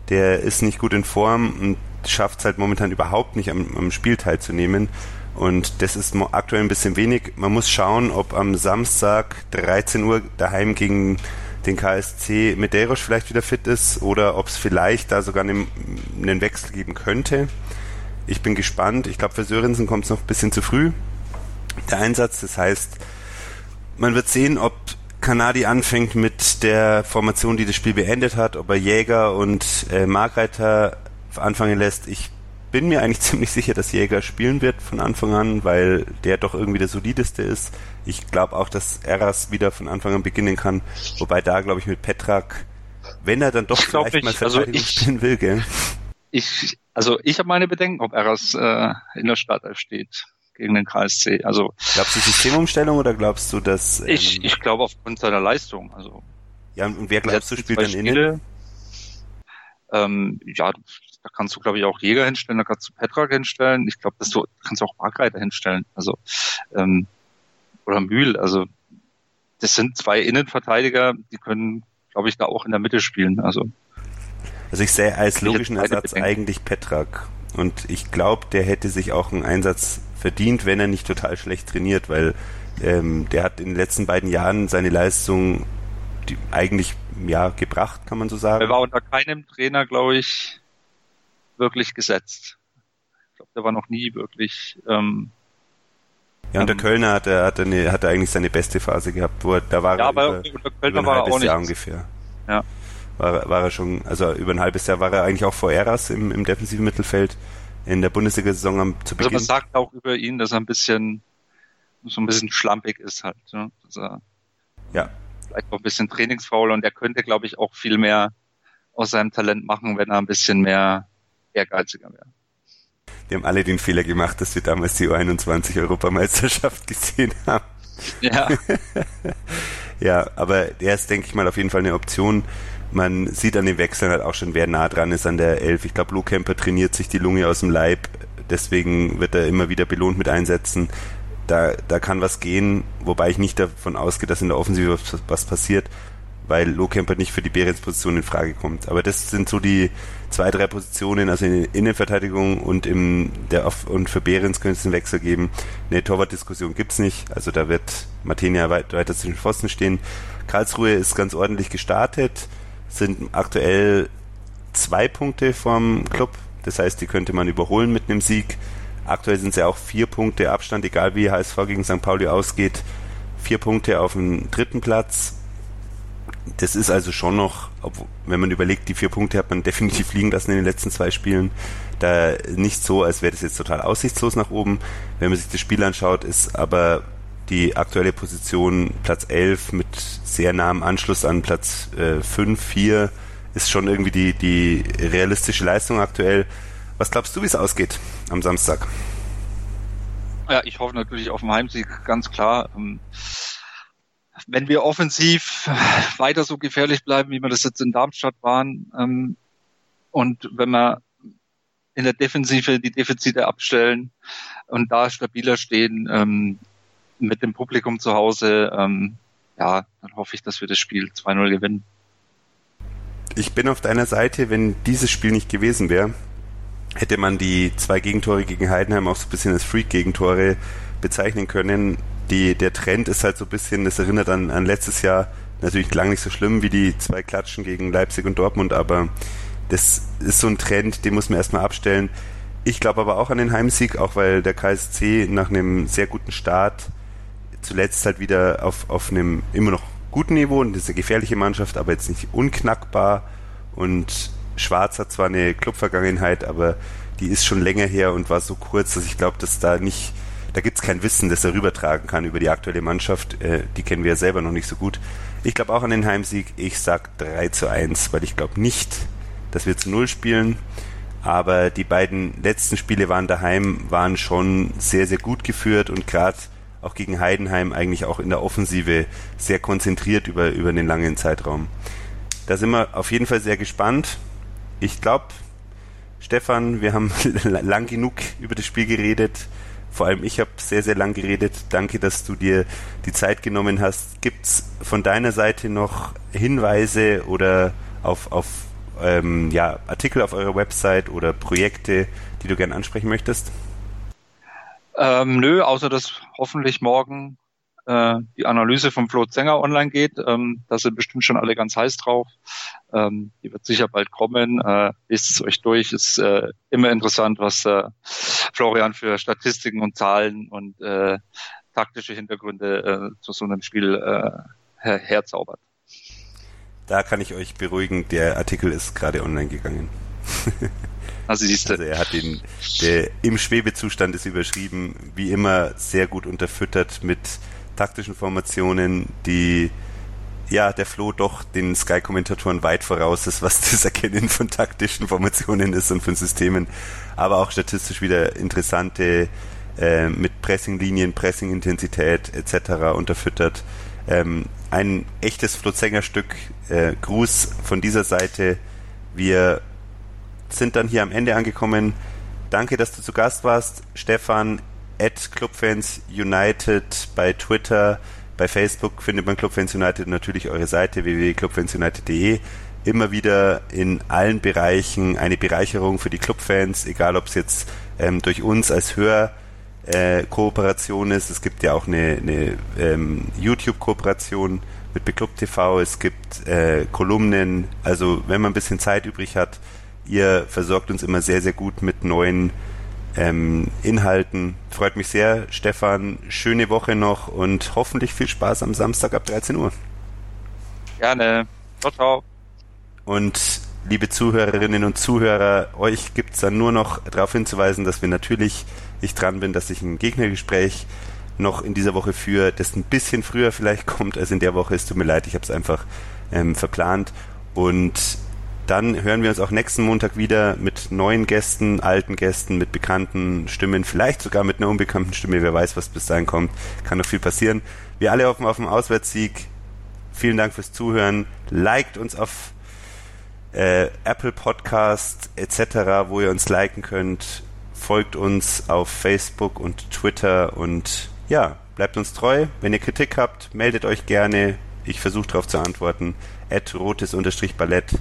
Der ist nicht gut in Form und schafft es halt momentan überhaupt nicht am, am Spiel teilzunehmen. Und das ist aktuell ein bisschen wenig. Man muss schauen, ob am Samstag 13 Uhr daheim gegen den KSC Medeiros vielleicht wieder fit ist oder ob es vielleicht da sogar einen, einen, Wechsel geben könnte. Ich bin gespannt. Ich glaube, für Sörensen kommt es noch ein bisschen zu früh, der Einsatz. Das heißt, man wird sehen, ob Kanadi anfängt mit der Formation, die das Spiel beendet hat, ob er Jäger und äh, Markreiter anfangen lässt. Ich bin mir eigentlich ziemlich sicher, dass Jäger spielen wird von Anfang an, weil der doch irgendwie der solideste ist. Ich glaube auch, dass Eras wieder von Anfang an beginnen kann, wobei da glaube ich mit Petrak, wenn er dann doch ich vielleicht mal also Verteidigung also ich, spielen will, gell? Ich, also ich habe meine Bedenken, ob Eras äh, in der Startelf steht gegen den KSC. Also glaubst du Systemumstellung oder glaubst du, dass ähm, ich ich glaube aufgrund seiner Leistung. Also ja und wer glaubst du spielt dann Spiele, innen? Ähm, ja, da kannst du, glaube ich, auch Jäger hinstellen, da kannst du Petrak hinstellen. Ich glaube, dass du kannst auch Markreiter hinstellen. Also ähm, oder Mühl. Also das sind zwei Innenverteidiger, die können, glaube ich, da auch in der Mitte spielen. Also also ich sehe als logischen Ersatz bedenken. eigentlich Petrak. Und ich glaube, der hätte sich auch einen Einsatz verdient, wenn er nicht total schlecht trainiert, weil ähm, der hat in den letzten beiden Jahren seine Leistung eigentlich ja gebracht, kann man so sagen. Er war unter keinem Trainer, glaube ich, wirklich gesetzt. Ich glaube, der war noch nie wirklich. Ähm, ja, und der ähm, Kölner hatte, hatte, eine, hatte eigentlich seine beste Phase gehabt, wo er, da war ja, er aber über, unter Kölner über ein halbes Jahr ungefähr. Ja. War, war er schon, also über ein halbes Jahr war er eigentlich auch vor Eras im, im defensiven Mittelfeld in der Bundesliga-Saison am zu Beginn. Also man sagt auch über ihn, dass er ein bisschen so ein bisschen schlampig ist halt. Ne? Dass er ja. Vielleicht auch ein bisschen trainingsfaul und er könnte, glaube ich, auch viel mehr aus seinem Talent machen, wenn er ein bisschen mehr ehrgeiziger wäre. Wir haben alle den Fehler gemacht, dass wir damals die U21-Europameisterschaft gesehen haben. Ja. ja, aber der ist, denke ich mal, auf jeden Fall eine Option. Man sieht an den Wechseln halt auch schon, wer nah dran ist an der Elf. Ich glaube, Lou Kemper trainiert sich die Lunge aus dem Leib. Deswegen wird er immer wieder belohnt mit Einsätzen. Da, da kann was gehen, wobei ich nicht davon ausgehe, dass in der Offensive was, was passiert weil Lohkemper nicht für die Behrens-Position in Frage kommt. Aber das sind so die zwei, drei Positionen, also in der Innenverteidigung und im der und für Behrens könnte es einen Wechsel geben. Eine Torwartdiskussion gibt's nicht, also da wird Martinia weit, weiter zwischen Pfosten stehen. Karlsruhe ist ganz ordentlich gestartet, sind aktuell zwei Punkte vom Club, das heißt, die könnte man überholen mit einem Sieg. Aktuell sind sie auch vier Punkte Abstand, egal wie HSV gegen St. Pauli ausgeht. Vier Punkte auf dem dritten Platz das ist also schon noch, wenn man überlegt, die vier Punkte hat man definitiv liegen lassen in den letzten zwei Spielen. Da nicht so, als wäre das jetzt total aussichtslos nach oben. Wenn man sich das Spiel anschaut, ist aber die aktuelle Position Platz 11 mit sehr nahem Anschluss an Platz äh, 5, 4 ist schon irgendwie die, die realistische Leistung aktuell. Was glaubst du, wie es ausgeht am Samstag? Ja, ich hoffe natürlich auf den Heimsieg, ganz klar. Ähm, wenn wir offensiv weiter so gefährlich bleiben, wie wir das jetzt in Darmstadt waren, ähm, und wenn wir in der Defensive die Defizite abstellen und da stabiler stehen ähm, mit dem Publikum zu Hause, ähm, ja, dann hoffe ich, dass wir das Spiel 2-0 gewinnen. Ich bin auf deiner Seite, wenn dieses Spiel nicht gewesen wäre, hätte man die zwei Gegentore gegen Heidenheim auch so ein bisschen als Freak-Gegentore bezeichnen können die, der Trend ist halt so ein bisschen, das erinnert an, an letztes Jahr, natürlich lang nicht so schlimm wie die zwei Klatschen gegen Leipzig und Dortmund, aber das ist so ein Trend, den muss man erstmal abstellen. Ich glaube aber auch an den Heimsieg, auch weil der KSC nach einem sehr guten Start zuletzt halt wieder auf, auf einem immer noch guten Niveau und das ist eine gefährliche Mannschaft, aber jetzt nicht unknackbar und Schwarz hat zwar eine Clubvergangenheit, aber die ist schon länger her und war so kurz, dass ich glaube, dass da nicht da gibt's kein Wissen, das er rübertragen kann über die aktuelle Mannschaft. Äh, die kennen wir ja selber noch nicht so gut. Ich glaube auch an den Heimsieg. Ich sag 3 zu 1, weil ich glaube nicht, dass wir zu Null spielen. Aber die beiden letzten Spiele waren daheim, waren schon sehr, sehr gut geführt und gerade auch gegen Heidenheim eigentlich auch in der Offensive sehr konzentriert über, über den langen Zeitraum. Da sind wir auf jeden Fall sehr gespannt. Ich glaube, Stefan, wir haben lang genug über das Spiel geredet. Vor allem ich habe sehr, sehr lang geredet. Danke, dass du dir die Zeit genommen hast. Gibt es von deiner Seite noch Hinweise oder auf, auf ähm, ja, Artikel auf eurer Website oder Projekte, die du gerne ansprechen möchtest? Ähm, nö, außer dass hoffentlich morgen äh, die Analyse vom Flo Zenger online geht. Ähm, da sind bestimmt schon alle ganz heiß drauf. Ähm, die wird sicher bald kommen. Äh, lest es euch durch. Ist äh, immer interessant, was äh, Florian für Statistiken und Zahlen und äh, taktische Hintergründe äh, zu so einem Spiel äh, her herzaubert. Da kann ich euch beruhigen, der Artikel ist gerade online gegangen. Also, siehst du. also er hat den, der im Schwebezustand ist überschrieben, wie immer sehr gut unterfüttert mit taktischen Formationen, die ja, der Flo doch den Sky-Kommentatoren weit voraus ist, was das Erkennen von taktischen Formationen ist und von Systemen, aber auch statistisch wieder interessante äh, mit Pressinglinien, Pressingintensität etc. unterfüttert. Ähm, ein echtes Flo-Sänger-Stück. Äh, Gruß von dieser Seite. Wir sind dann hier am Ende angekommen. Danke, dass du zu Gast warst, Stefan at Clubfans United bei Twitter, bei Facebook findet man Clubfans United natürlich eure Seite www.clubfansunited.de. Immer wieder in allen Bereichen eine Bereicherung für die Clubfans, egal ob es jetzt ähm, durch uns als Hör äh, ist. Es gibt ja auch eine, eine ähm, YouTube-Kooperation mit Beclub TV. Es gibt äh, Kolumnen. Also wenn man ein bisschen Zeit übrig hat, ihr versorgt uns immer sehr, sehr gut mit neuen ähm, Inhalten. Freut mich sehr, Stefan. Schöne Woche noch und hoffentlich viel Spaß am Samstag ab 13 Uhr. Gerne. Ciao, ciao. Und liebe Zuhörerinnen und Zuhörer, euch gibt es dann nur noch darauf hinzuweisen, dass wir natürlich, ich dran bin, dass ich ein Gegnergespräch noch in dieser Woche führe, das ein bisschen früher vielleicht kommt als in der Woche. Es tut mir leid, ich habe es einfach ähm, verplant. Und dann hören wir uns auch nächsten Montag wieder mit neuen Gästen, alten Gästen, mit bekannten Stimmen, vielleicht sogar mit einer unbekannten Stimme. Wer weiß, was bis dahin kommt. Kann noch viel passieren. Wir alle hoffen auf einen Auswärtssieg. Vielen Dank fürs Zuhören. Liked uns auf äh, Apple Podcast etc., wo ihr uns liken könnt. Folgt uns auf Facebook und Twitter und ja, bleibt uns treu. Wenn ihr Kritik habt, meldet euch gerne. Ich versuche darauf zu antworten. At rotes-ballett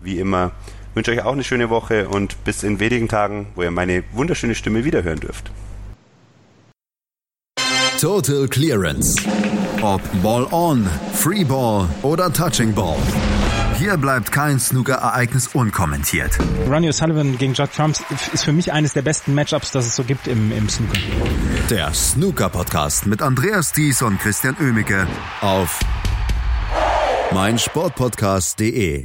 wie immer. Ich wünsche euch auch eine schöne Woche und bis in wenigen Tagen, wo ihr meine wunderschöne Stimme wiederhören dürft. Total Clearance. Ob Ball on, Free Ball oder Touching Ball. Hier bleibt kein Snooker-Ereignis unkommentiert. Ronnie O'Sullivan gegen Judd Trumps ist für mich eines der besten Matchups, das es so gibt im, im Snooker. Der Snooker-Podcast mit Andreas Thies und Christian Oemicke auf meinsportpodcast.de.